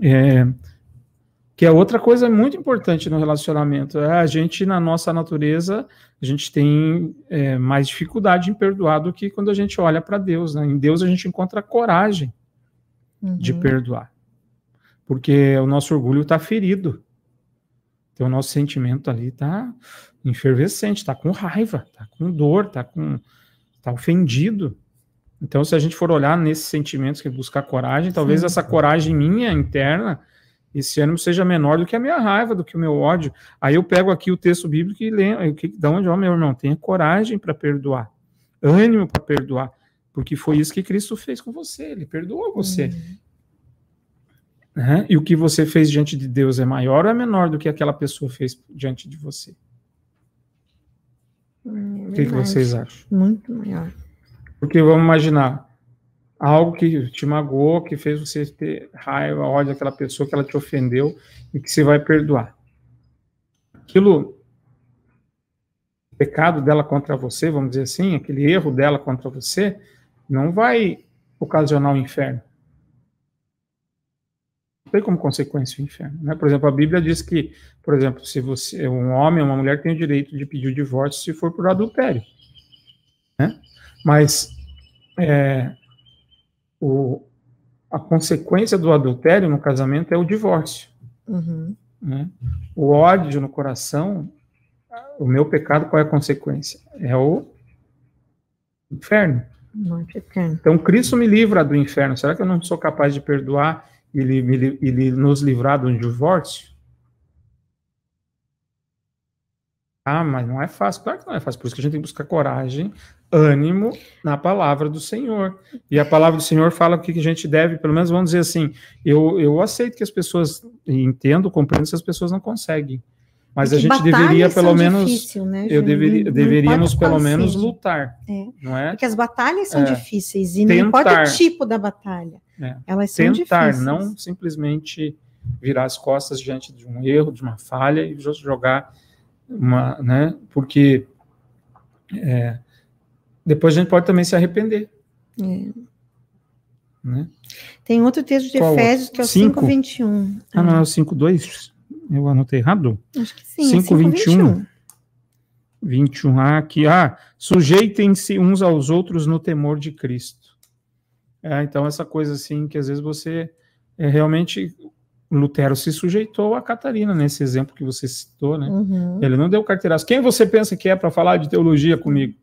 É, que é outra coisa muito importante no relacionamento. É a gente, na nossa natureza, a gente tem é, mais dificuldade em perdoar do que quando a gente olha para Deus. Né? Em Deus a gente encontra coragem uhum. de perdoar. Porque o nosso orgulho está ferido. Então, o nosso sentimento ali está enfervescente, está com raiva, está com dor, está com, tá ofendido. Então, se a gente for olhar nesses sentimentos que buscar coragem, talvez Sim. essa coragem minha interna, esse ânimo seja menor do que a minha raiva, do que o meu ódio. Aí eu pego aqui o texto bíblico e lembro, da onde, ó, meu irmão, tenha coragem para perdoar, ânimo para perdoar, porque foi isso que Cristo fez com você, ele perdoou você. Uhum. E o que você fez diante de Deus é maior ou é menor do que aquela pessoa fez diante de você? É o que, vocês acham? Muito maior. Porque vamos imaginar algo que te magoou, que fez você ter raiva, ódio daquela pessoa que ela te ofendeu e que você vai perdoar. Aquilo, pecado dela contra você, vamos dizer assim, aquele erro dela contra você, não vai ocasionar o um inferno tem como consequência o inferno. Né? Por exemplo, a Bíblia diz que, por exemplo, se você um homem ou uma mulher tem o direito de pedir o divórcio se for por adultério. Né? Mas é, o, a consequência do adultério no casamento é o divórcio. Uhum. Né? O ódio no coração, o meu pecado, qual é a consequência? É o inferno. Então, Cristo me livra do inferno. Será que eu não sou capaz de perdoar ele, ele, ele nos livrar do divórcio? Ah, mas não é fácil. Claro que não é fácil. Por isso que a gente tem que buscar coragem, ânimo na palavra do Senhor. E a palavra do Senhor fala o que a gente deve, pelo menos vamos dizer assim, eu, eu aceito que as pessoas, entendo, compreendo se as pessoas não conseguem. Mas a gente deveria pelo menos, difícil, né, eu deveria, deveríamos pelo menos lutar, é. não é? Porque as batalhas são é. difíceis e Tentar. não importa o tipo da batalha. É. Elas são Tentar, difíceis. não simplesmente virar as costas diante de um erro, de uma falha e jogar uma, né? Porque é, depois a gente pode também se arrepender. É. Né? Tem outro texto de Qual Efésios que é o 5:21. Ah, não é o 5:2? Eu anotei errado? Acho que sim. 5:21. É 21. Ah, aqui, ah, sujeitem-se uns aos outros no temor de Cristo. É, então, essa coisa assim, que às vezes você é, realmente. Lutero se sujeitou a Catarina, nesse exemplo que você citou, né? Uhum. Ele não deu carteiraço. Quem você pensa que é para falar de teologia comigo?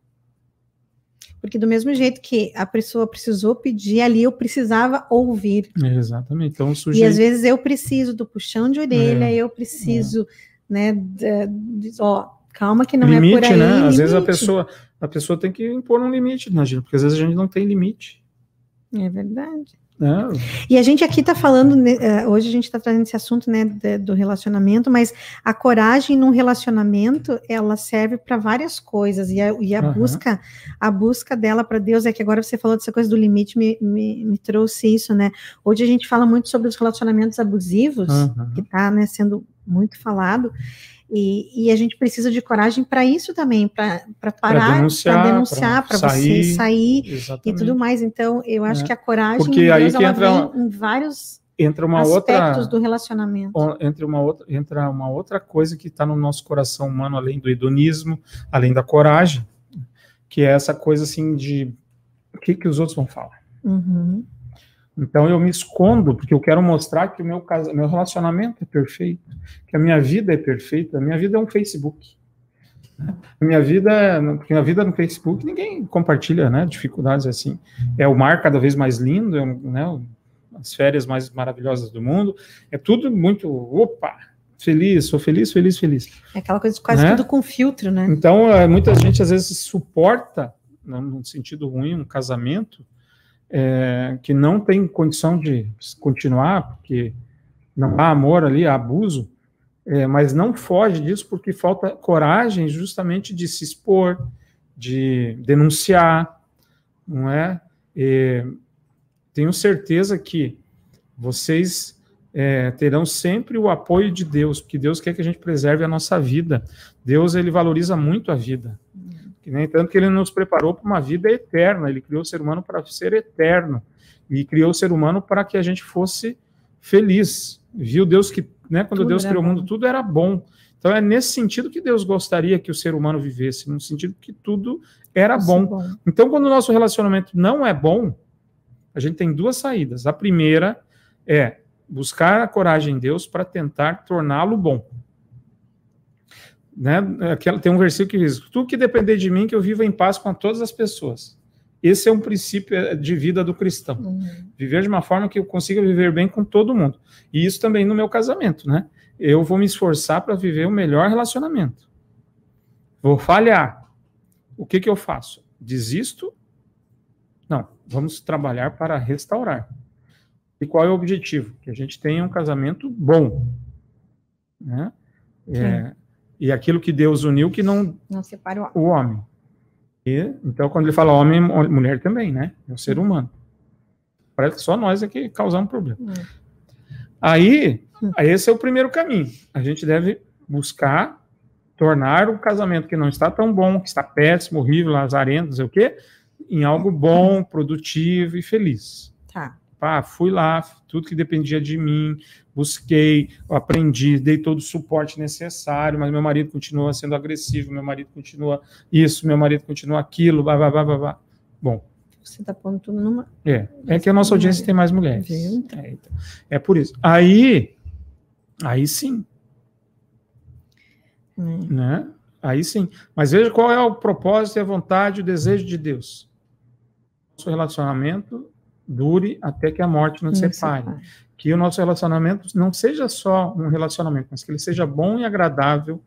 Porque do mesmo jeito que a pessoa precisou pedir, ali eu precisava ouvir. exatamente. Então, sujeito... E às vezes eu preciso do puxão de orelha, é. eu preciso, é. né, de, ó, calma que não limite, é por aí. Né? Às vezes a pessoa, a pessoa tem que impor um limite, né, gente? Porque às vezes a gente não tem limite. É verdade. E a gente aqui está falando, né, é, hoje a gente está trazendo esse assunto né, do relacionamento, mas a coragem num relacionamento, ela serve para várias coisas, e a, e a uhum. busca, a busca dela para Deus, é que agora você falou dessa coisa do limite, me, me, me, trouxe isso, né? Hoje a gente fala muito sobre os relacionamentos abusivos, uhum. que está né, sendo muito falado, e, e, a gente precisa de coragem para isso também, para parar, para denunciar, para você sair exatamente. e tudo mais. Então, eu acho é. que a coragem Porque Deus, aí que entra em vários entra uma aspectos outra, do relacionamento. Entra uma outra, entra uma outra coisa que está no nosso coração humano, além do hedonismo, além da coragem, que é essa coisa assim de que, que os outros vão falar. Uhum. Então eu me escondo porque eu quero mostrar que o meu, casa, meu relacionamento é perfeito, que a minha vida é perfeita. A minha vida é um Facebook. A minha vida, porque a vida no Facebook ninguém compartilha, né? Dificuldades assim. É o mar cada vez mais lindo, é, né? As férias mais maravilhosas do mundo. É tudo muito, opa, feliz, sou feliz, feliz, feliz. É aquela coisa quase né? tudo com filtro, né? Então, é, muita gente às vezes suporta, né, no sentido ruim, um casamento é, que não tem condição de continuar, porque não há amor ali, há abuso, é, mas não foge disso porque falta coragem justamente de se expor, de denunciar, não é? E tenho certeza que vocês é, terão sempre o apoio de Deus, porque Deus quer que a gente preserve a nossa vida. Deus ele valoriza muito a vida. Que nem tanto que ele nos preparou para uma vida eterna, ele criou o ser humano para ser eterno e criou o ser humano para que a gente fosse feliz. Viu Deus que, né, quando tudo Deus criou bom. o mundo, tudo era bom. Então é nesse sentido que Deus gostaria que o ser humano vivesse, no sentido que tudo era bom. bom. Então quando o nosso relacionamento não é bom, a gente tem duas saídas. A primeira é buscar a coragem em Deus para tentar torná-lo bom. Né? Tem um versículo que diz: Tu que depender de mim, que eu viva em paz com todas as pessoas. Esse é um princípio eh, de vida do cristão. Uhum. Viver de uma forma que eu consiga viver bem com todo mundo. E isso também no meu casamento, né? Eu vou me esforçar para viver o melhor relacionamento. Vou falhar. O que, que eu faço? Desisto? Não. Vamos trabalhar para restaurar. E qual é o objetivo? Que a gente tenha um casamento bom. Né? É, e aquilo que Deus uniu que não, não separa o homem. E, então, quando ele fala homem, mulher também, né? É um ser hum. humano. Parece que só nós é que causamos problema. Hum. Aí, hum. esse é o primeiro caminho. A gente deve buscar tornar o casamento que não está tão bom, que está péssimo, horrível, lazarento, não sei o quê, em algo bom, produtivo e feliz. Tá. Ah, fui lá, tudo que dependia de mim, busquei, aprendi, dei todo o suporte necessário, mas meu marido continua sendo agressivo, meu marido continua isso, meu marido continua aquilo, blá, blá, blá, blá, blá. Bom. Você está pondo tudo numa. É, é que a nossa audiência tem mais mulheres. É, então, é por isso. Aí, aí sim. Hum. Né? Aí sim. Mas veja qual é o propósito, a vontade, o desejo de Deus. Nosso relacionamento dure até que a morte nos separe. separe. Que o nosso relacionamento não seja só um relacionamento, mas que ele seja bom e agradável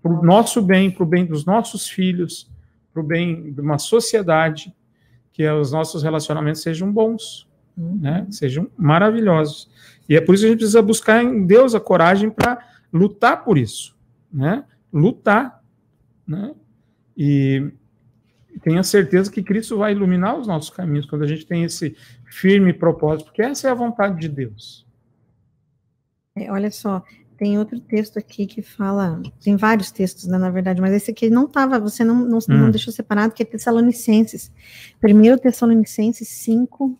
para o nosso bem, para o bem dos nossos filhos, para o bem de uma sociedade, que os nossos relacionamentos sejam bons, uhum. né? sejam maravilhosos. E é por isso que a gente precisa buscar em Deus a coragem para lutar por isso, né? Lutar, né? E tenha certeza que Cristo vai iluminar os nossos caminhos quando a gente tem esse firme propósito, porque essa é a vontade de Deus. É, olha só, tem outro texto aqui que fala, tem vários textos, né, na verdade, mas esse aqui não estava, você não, não, hum. não, deixou separado, que é Tessalonicenses. Primeiro Tessalonicenses 5,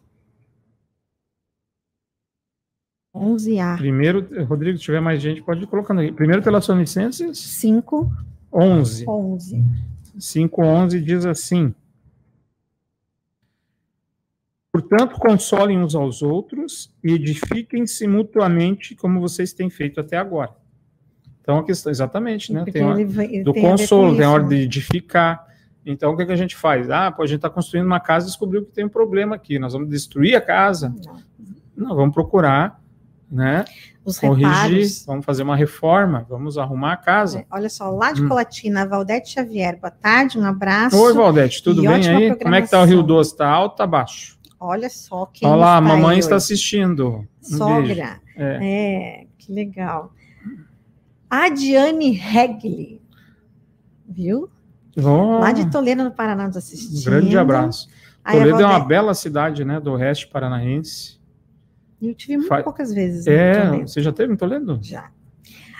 11a. Primeiro, Rodrigo, se tiver mais gente, pode ir colocando aí. Primeiro Tessalonicenses 5, 11. 11. 5,11 diz assim: Portanto, consolem uns aos outros e edifiquem-se mutuamente, como vocês têm feito até agora. Então, a questão, exatamente, né? Tem hora do tem consolo, tem a hora de edificar. Então, o que, que a gente faz? Ah, pô, a gente está construindo uma casa e descobriu que tem um problema aqui. Nós vamos destruir a casa? Não, Não vamos procurar, né? os corrigir, reparos. vamos fazer uma reforma, vamos arrumar a casa. É, olha só, lá de hum. Colatina, Valdete Xavier, boa tarde, um abraço. Oi, Valdete, tudo bem aí? Como é que tá o Rio Doce? Tá alto, tá baixo? Olha só quem Olha lá, a mamãe está assistindo. Um Sogra. É. é. que legal. A Diane Regli, viu? Oh. Lá de Toledo, no Paraná, nos assistindo. Um grande abraço. Toledo é uma bela cidade, né, do oeste paranaense. Eu tive muito Fa... poucas vezes. É, você já teve em Toledo? Já.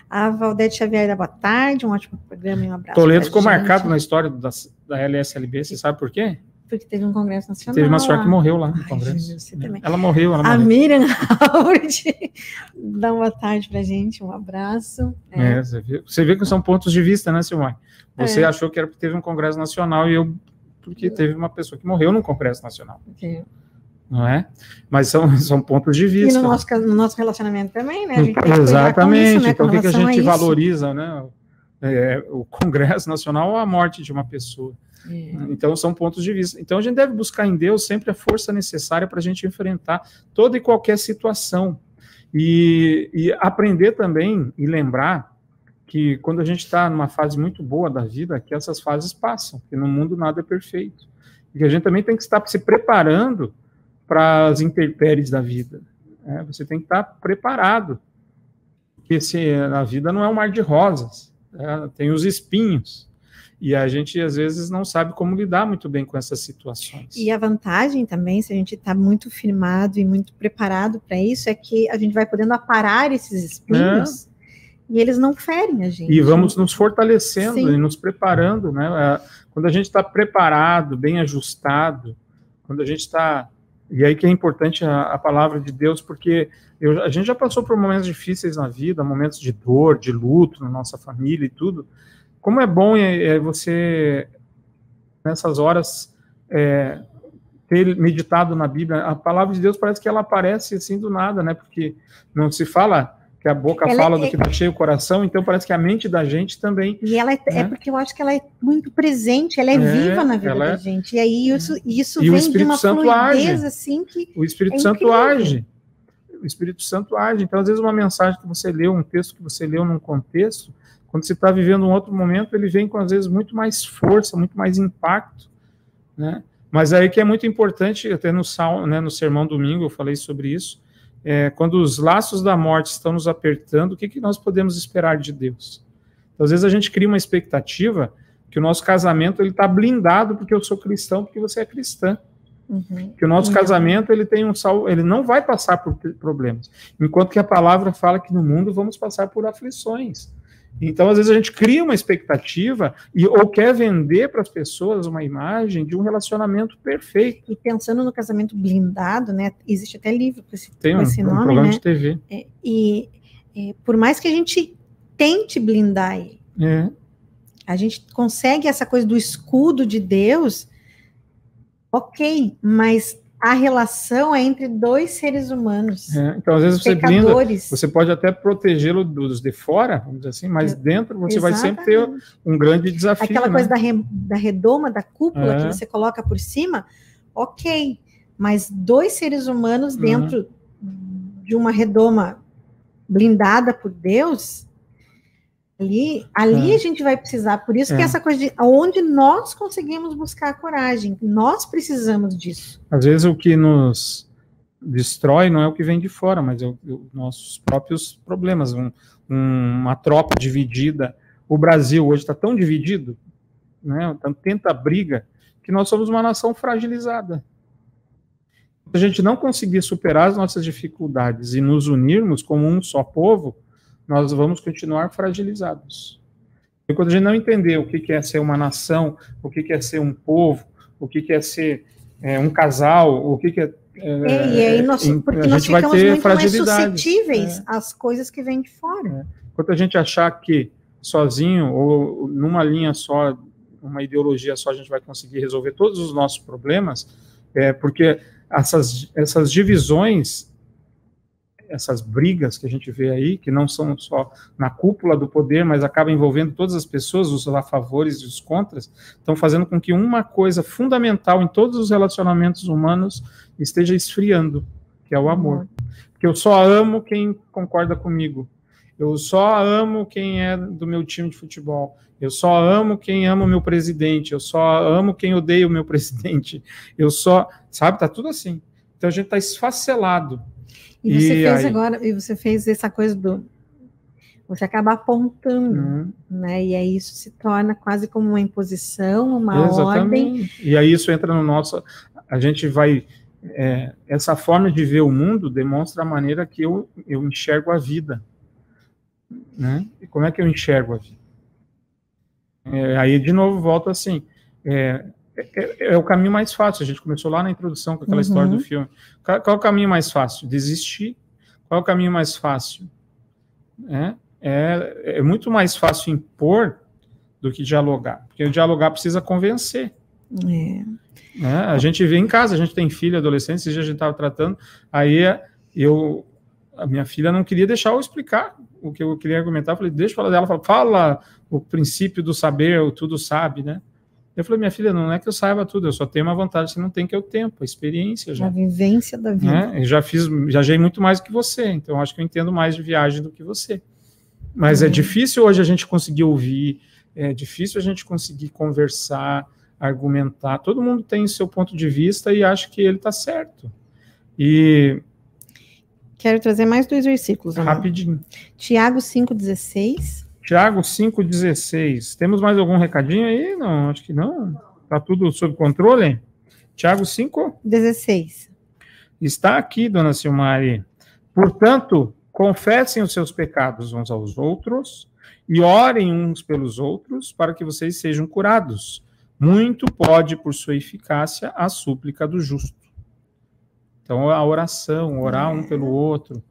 A Valdete Xavier da boa tarde, um ótimo programa e um abraço. Toledo ficou gente. marcado na história da, da LSLB, você sabe por quê? Porque teve um congresso nacional. Teve uma senhora que morreu lá no Ai, congresso. Ela morreu, ela a morreu. Miriam Howard dá uma boa tarde pra gente, um abraço. É. É, você, vê, você vê que são pontos de vista, né, Silmar? Você é. achou que era porque teve um congresso nacional e eu porque teve uma pessoa que morreu no Congresso Nacional. Sim. Não é? Mas são, são pontos de vista. E no nosso, no nosso relacionamento também, né? Exatamente. Isso, né? Então, o que, que a gente a valoriza, né? É, o Congresso Nacional ou a morte de uma pessoa. É. Então, são pontos de vista. Então, a gente deve buscar em Deus sempre a força necessária para a gente enfrentar toda e qualquer situação. E, e aprender também e lembrar que quando a gente está numa fase muito boa da vida, que essas fases passam, que no mundo nada é perfeito. E que a gente também tem que estar se preparando para as intempéries da vida. Né? Você tem que estar preparado. Porque se, a vida não é um mar de rosas, né? tem os espinhos. E a gente, às vezes, não sabe como lidar muito bem com essas situações. E a vantagem também, se a gente está muito firmado e muito preparado para isso, é que a gente vai podendo aparar esses espinhos é. e eles não ferem a gente. E vamos nos fortalecendo Sim. e nos preparando, né? Quando a gente está preparado, bem ajustado, quando a gente está. E aí que é importante a, a palavra de Deus, porque eu, a gente já passou por momentos difíceis na vida, momentos de dor, de luto na nossa família e tudo como é bom é, é você, nessas horas, é, ter meditado na Bíblia. A palavra de Deus parece que ela aparece assim do nada, né? Porque não se fala que a boca ela fala é, do que está cheio o coração, então parece que a mente da gente também. E ela é, é né? é, porque eu acho que ela é muito presente, ela é, é viva na vida da gente. E aí isso, isso e vem de uma Santo fluidez age. assim que. O Espírito Santo age. O Espírito Santo age. Então, às vezes, uma mensagem que você leu, um texto que você leu num contexto, quando você está vivendo um outro momento, ele vem com, às vezes, muito mais força, muito mais impacto, né? Mas aí que é muito importante, até no, sal, né, no sermão domingo eu falei sobre isso, é, quando os laços da morte estão nos apertando, o que, que nós podemos esperar de Deus? Então, às vezes a gente cria uma expectativa que o nosso casamento ele está blindado porque eu sou cristão, porque você é cristã. Uhum. Que o nosso uhum. casamento ele tem um sal, ele não vai passar por problemas, enquanto que a palavra fala que no mundo vamos passar por aflições. Então, às vezes, a gente cria uma expectativa e, ou quer vender para as pessoas uma imagem de um relacionamento perfeito. E pensando no casamento blindado, né? Existe até livro com esse, Tem com esse um, nome, um programa né? de TV. É, e é, por mais que a gente tente blindar ele, é. a gente consegue essa coisa do escudo de Deus, ok, mas a relação é entre dois seres humanos. É, então, às vezes você blinda, você pode até protegê-lo dos de fora, vamos dizer assim, mas dentro você Exatamente. vai sempre ter um grande desafio. Aquela né? coisa da, re, da redoma, da cúpula é. que você coloca por cima, ok, mas dois seres humanos uhum. dentro uhum. de uma redoma blindada por Deus, Ali, ali é. a gente vai precisar, por isso é. que essa coisa de onde nós conseguimos buscar a coragem, nós precisamos disso. Às vezes o que nos destrói não é o que vem de fora, mas é os nossos próprios problemas. Um, um, uma tropa dividida. O Brasil hoje está tão dividido, né, tanta briga, que nós somos uma nação fragilizada. Se a gente não conseguir superar as nossas dificuldades e nos unirmos como um só povo, nós vamos continuar fragilizados. E quando a gente não entender o que é ser uma nação, o que é ser um povo, o que é ser é, um casal, o que é. É, e aí nós, porque nós ficamos muito mais suscetíveis é. às coisas que vêm de fora. É. Enquanto a gente achar que sozinho ou numa linha só, uma ideologia só, a gente vai conseguir resolver todos os nossos problemas, é porque essas, essas divisões essas brigas que a gente vê aí, que não são só na cúpula do poder, mas acabam envolvendo todas as pessoas, os a favores e os contras, estão fazendo com que uma coisa fundamental em todos os relacionamentos humanos esteja esfriando, que é o amor. Porque eu só amo quem concorda comigo. Eu só amo quem é do meu time de futebol. Eu só amo quem ama o meu presidente. Eu só amo quem odeia o meu presidente. Eu só, sabe, tá tudo assim. Então a gente está esfacelado e você e fez aí... agora, e você fez essa coisa do. Você acaba apontando, uhum. né? E aí isso se torna quase como uma imposição, uma Exatamente. ordem. E aí isso entra no nosso. A gente vai. É, essa forma de ver o mundo demonstra a maneira que eu, eu enxergo a vida. Né? E como é que eu enxergo a vida? É, aí, de novo, volta assim. É, é, é, o caminho mais fácil. A gente começou lá na introdução com aquela uhum. história do filme. Qual, qual, é o caminho mais fácil? Desistir. Qual é o caminho mais fácil? É, é, é muito mais fácil impor do que dialogar, porque dialogar precisa convencer. É. É, a gente vê em casa, a gente tem filho, adolescente, esse dia a gente estava tratando, aí eu, a minha filha não queria deixar eu explicar o que eu queria argumentar, eu falei, deixa eu falar dela, fala, fala o princípio do saber, o tudo sabe, né? Eu falei, minha filha, não é que eu saiba tudo, eu só tenho uma vantagem, você não tem que é o tempo, a experiência já. A vivência da vida. Né? Eu já fiz, viajei muito mais do que você, então acho que eu entendo mais de viagem do que você. Mas é é difícil hoje a gente conseguir ouvir, é difícil a gente conseguir conversar, argumentar. Todo mundo tem seu ponto de vista e acha que ele está certo. E Quero trazer mais dois versículos. Rapidinho. Tiago 5,16. Tiago 5,16. Temos mais algum recadinho aí? Não, acho que não. Está tudo sob controle? Tiago 5,16. Está aqui, dona Silmari. Portanto, confessem os seus pecados uns aos outros e orem uns pelos outros para que vocês sejam curados. Muito pode, por sua eficácia, a súplica do justo. Então, a oração, orar um pelo outro,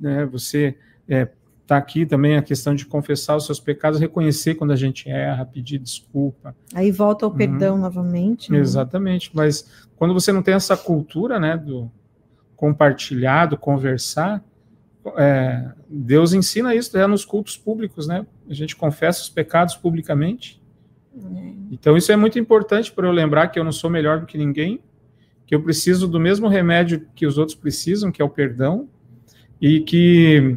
né? Você é, tá aqui também a questão de confessar os seus pecados, reconhecer quando a gente erra, pedir desculpa. Aí volta ao uhum. perdão novamente. Né? Exatamente, mas quando você não tem essa cultura, né, do compartilhar, do conversar, é, Deus ensina isso é nos cultos públicos, né? A gente confessa os pecados publicamente. É. Então isso é muito importante para eu lembrar que eu não sou melhor do que ninguém, que eu preciso do mesmo remédio que os outros precisam, que é o perdão, e que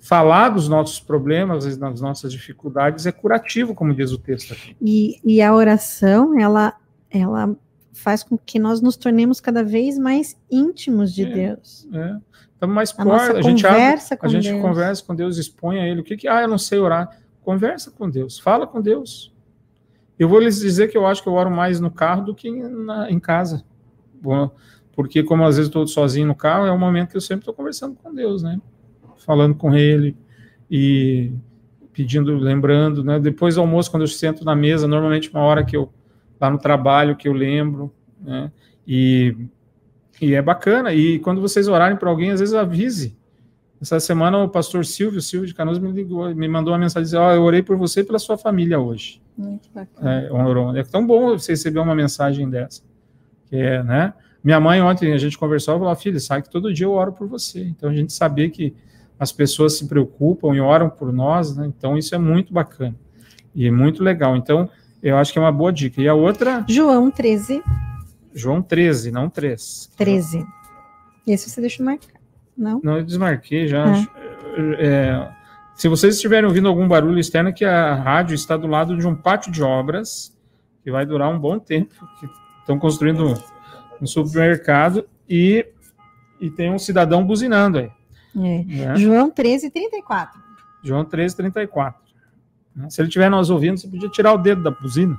falar dos nossos problemas, das nossas dificuldades é curativo, como diz o texto aqui. E, e a oração, ela, ela faz com que nós nos tornemos cada vez mais íntimos de é, Deus. É. Estamos mais próximos. A gente, abre, a gente Deus. conversa com Deus, expõe a Ele. O que que, ah, eu não sei orar. Conversa com Deus, fala com Deus. Eu vou lhes dizer que eu acho que eu oro mais no carro do que na, em casa porque como às vezes estou sozinho no carro, é um momento que eu sempre estou conversando com Deus, né? Falando com Ele e pedindo, lembrando, né? Depois do almoço, quando eu sento na mesa, normalmente uma hora que eu lá no trabalho que eu lembro, né? E, e é bacana. E quando vocês orarem para alguém, às vezes avise. Essa semana o pastor Silvio, Silvio de Canoas, me ligou, me mandou uma mensagem dizendo: oh, eu orei por você e pela sua família hoje. Muito bacana. É, é tão bom você receber uma mensagem dessa que é, né? Minha mãe ontem a gente conversou, ela falou, filha, sabe que todo dia eu oro por você. Então a gente saber que as pessoas se preocupam e oram por nós, né? Então isso é muito bacana e é muito legal. Então eu acho que é uma boa dica. E a outra? João 13. João 13, não 3. 13. Esse você deixou marcar, não? Não, eu desmarquei já. É. É, se vocês estiverem ouvindo algum barulho externo, que a rádio está do lado de um pátio de obras que vai durar um bom tempo, que estão construindo um supermercado e, e tem um cidadão buzinando aí. É. Né? João 13, 34. João 13, 34. Se ele estiver nos ouvindo, você podia tirar o dedo da buzina.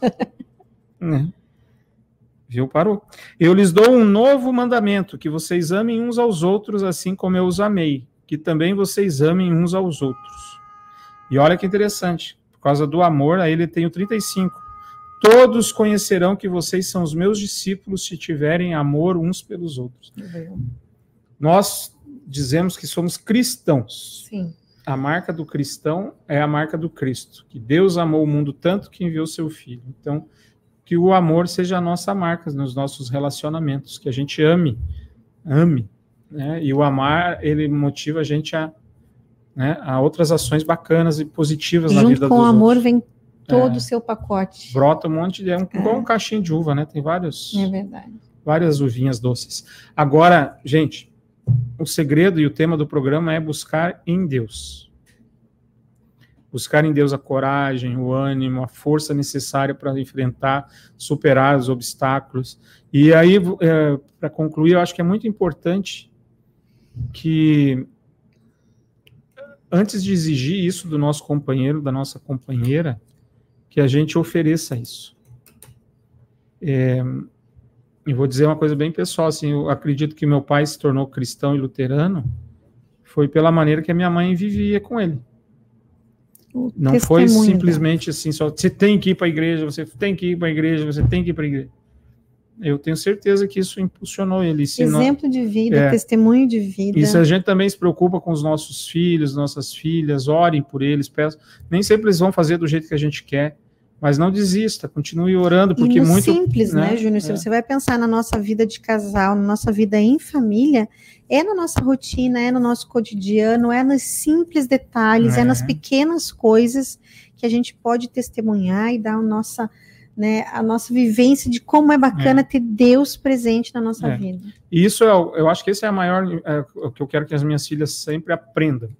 é. Viu? Parou. Eu lhes dou um novo mandamento: que vocês amem uns aos outros, assim como eu os amei. Que também vocês amem uns aos outros. E olha que interessante. Por causa do amor, aí ele tem o 35. Todos conhecerão que vocês são os meus discípulos se tiverem amor uns pelos outros. Nós dizemos que somos cristãos. Sim. A marca do cristão é a marca do Cristo, que Deus amou o mundo tanto que enviou seu filho. Então, que o amor seja a nossa marca nos nossos relacionamentos, que a gente ame, ame, né? E o amar, ele motiva a gente a, né, a outras ações bacanas e positivas Junto na vida dos outros. com o amor vem todo é. o seu pacote. Brota um monte de. É um, é. um caixinho de uva, né? Tem vários. É verdade. Várias uvinhas doces. Agora, gente, o segredo e o tema do programa é buscar em Deus. Buscar em Deus a coragem, o ânimo, a força necessária para enfrentar, superar os obstáculos. E aí, é, para concluir, eu acho que é muito importante que, antes de exigir isso do nosso companheiro, da nossa companheira, que a gente ofereça isso. É, eu vou dizer uma coisa bem pessoal, assim, eu acredito que meu pai se tornou cristão e luterano foi pela maneira que a minha mãe vivia com ele. O Não foi simplesmente assim, só você tem que ir para a igreja, você tem que ir para a igreja, você tem que ir para a igreja. Eu tenho certeza que isso impulsionou ele. Exemplo de vida, é, testemunho de vida. E se a gente também se preocupa com os nossos filhos, nossas filhas, orem por eles, peçam. Nem sempre eles vão fazer do jeito que a gente quer, mas não desista, continue orando, porque e no muito simples, né, né, Júnior? Se é. você vai pensar na nossa vida de casal, na nossa vida em família, é na nossa rotina, é no nosso cotidiano, é nos simples detalhes, é, É. nas pequenas coisas que a gente pode testemunhar e dar a nossa, né, a nossa vivência de como é bacana ter Deus presente na nossa É. vida. E isso é, o- eu acho que esse é a maior, é, o que eu quero que as minhas filhas sempre aprendam.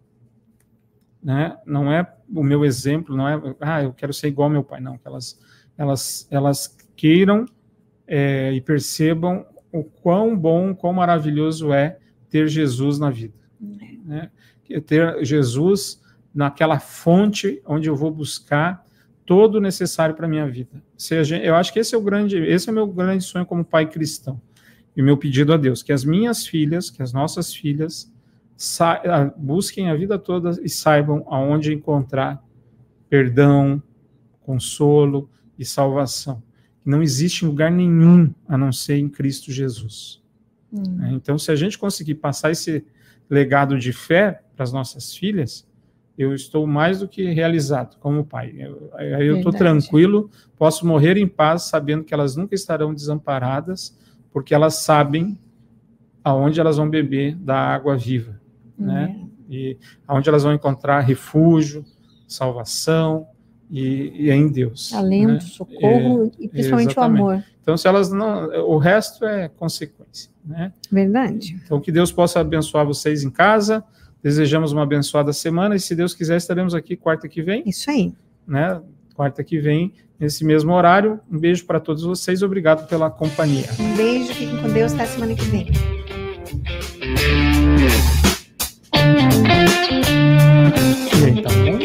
Né? Não é o meu exemplo, não é, ah, eu quero ser igual ao meu pai, não. Que elas, elas, elas queiram é, e percebam o quão bom, quão maravilhoso é ter Jesus na vida. Né? Ter Jesus naquela fonte onde eu vou buscar todo o necessário para minha vida. Se a gente- eu acho que esse é o grande, esse é o meu grande sonho como pai cristão. E o meu pedido a Deus, que as minhas filhas, que as nossas filhas, busquem a vida toda e saibam aonde encontrar perdão, consolo e salvação. Não existe lugar nenhum a não ser em Cristo Jesus. Hum. né? Então, se a gente conseguir passar esse legado de fé para as nossas filhas, eu estou mais do que realizado como pai. Eu- Aí eu estou tranquilo, posso morrer em paz, sabendo que elas nunca estarão desamparadas, porque elas sabem aonde elas vão beber da água viva, né? E aonde elas vão encontrar refúgio, salvação e, e é em Deus. É. Alento, né? socorro e principalmente exatamente. o amor. Então, se elas não, o resto é consequência, né? Verdade. Então, que Deus possa abençoar vocês em casa. Desejamos uma abençoada semana e, se Deus quiser, estaremos aqui quarta que vem, Isso aí. né? Quarta que vem, nesse mesmo horário. Um beijo para todos vocês. Obrigado pela companhia. Um beijo, fiquem com Deus, até semana que vem. então.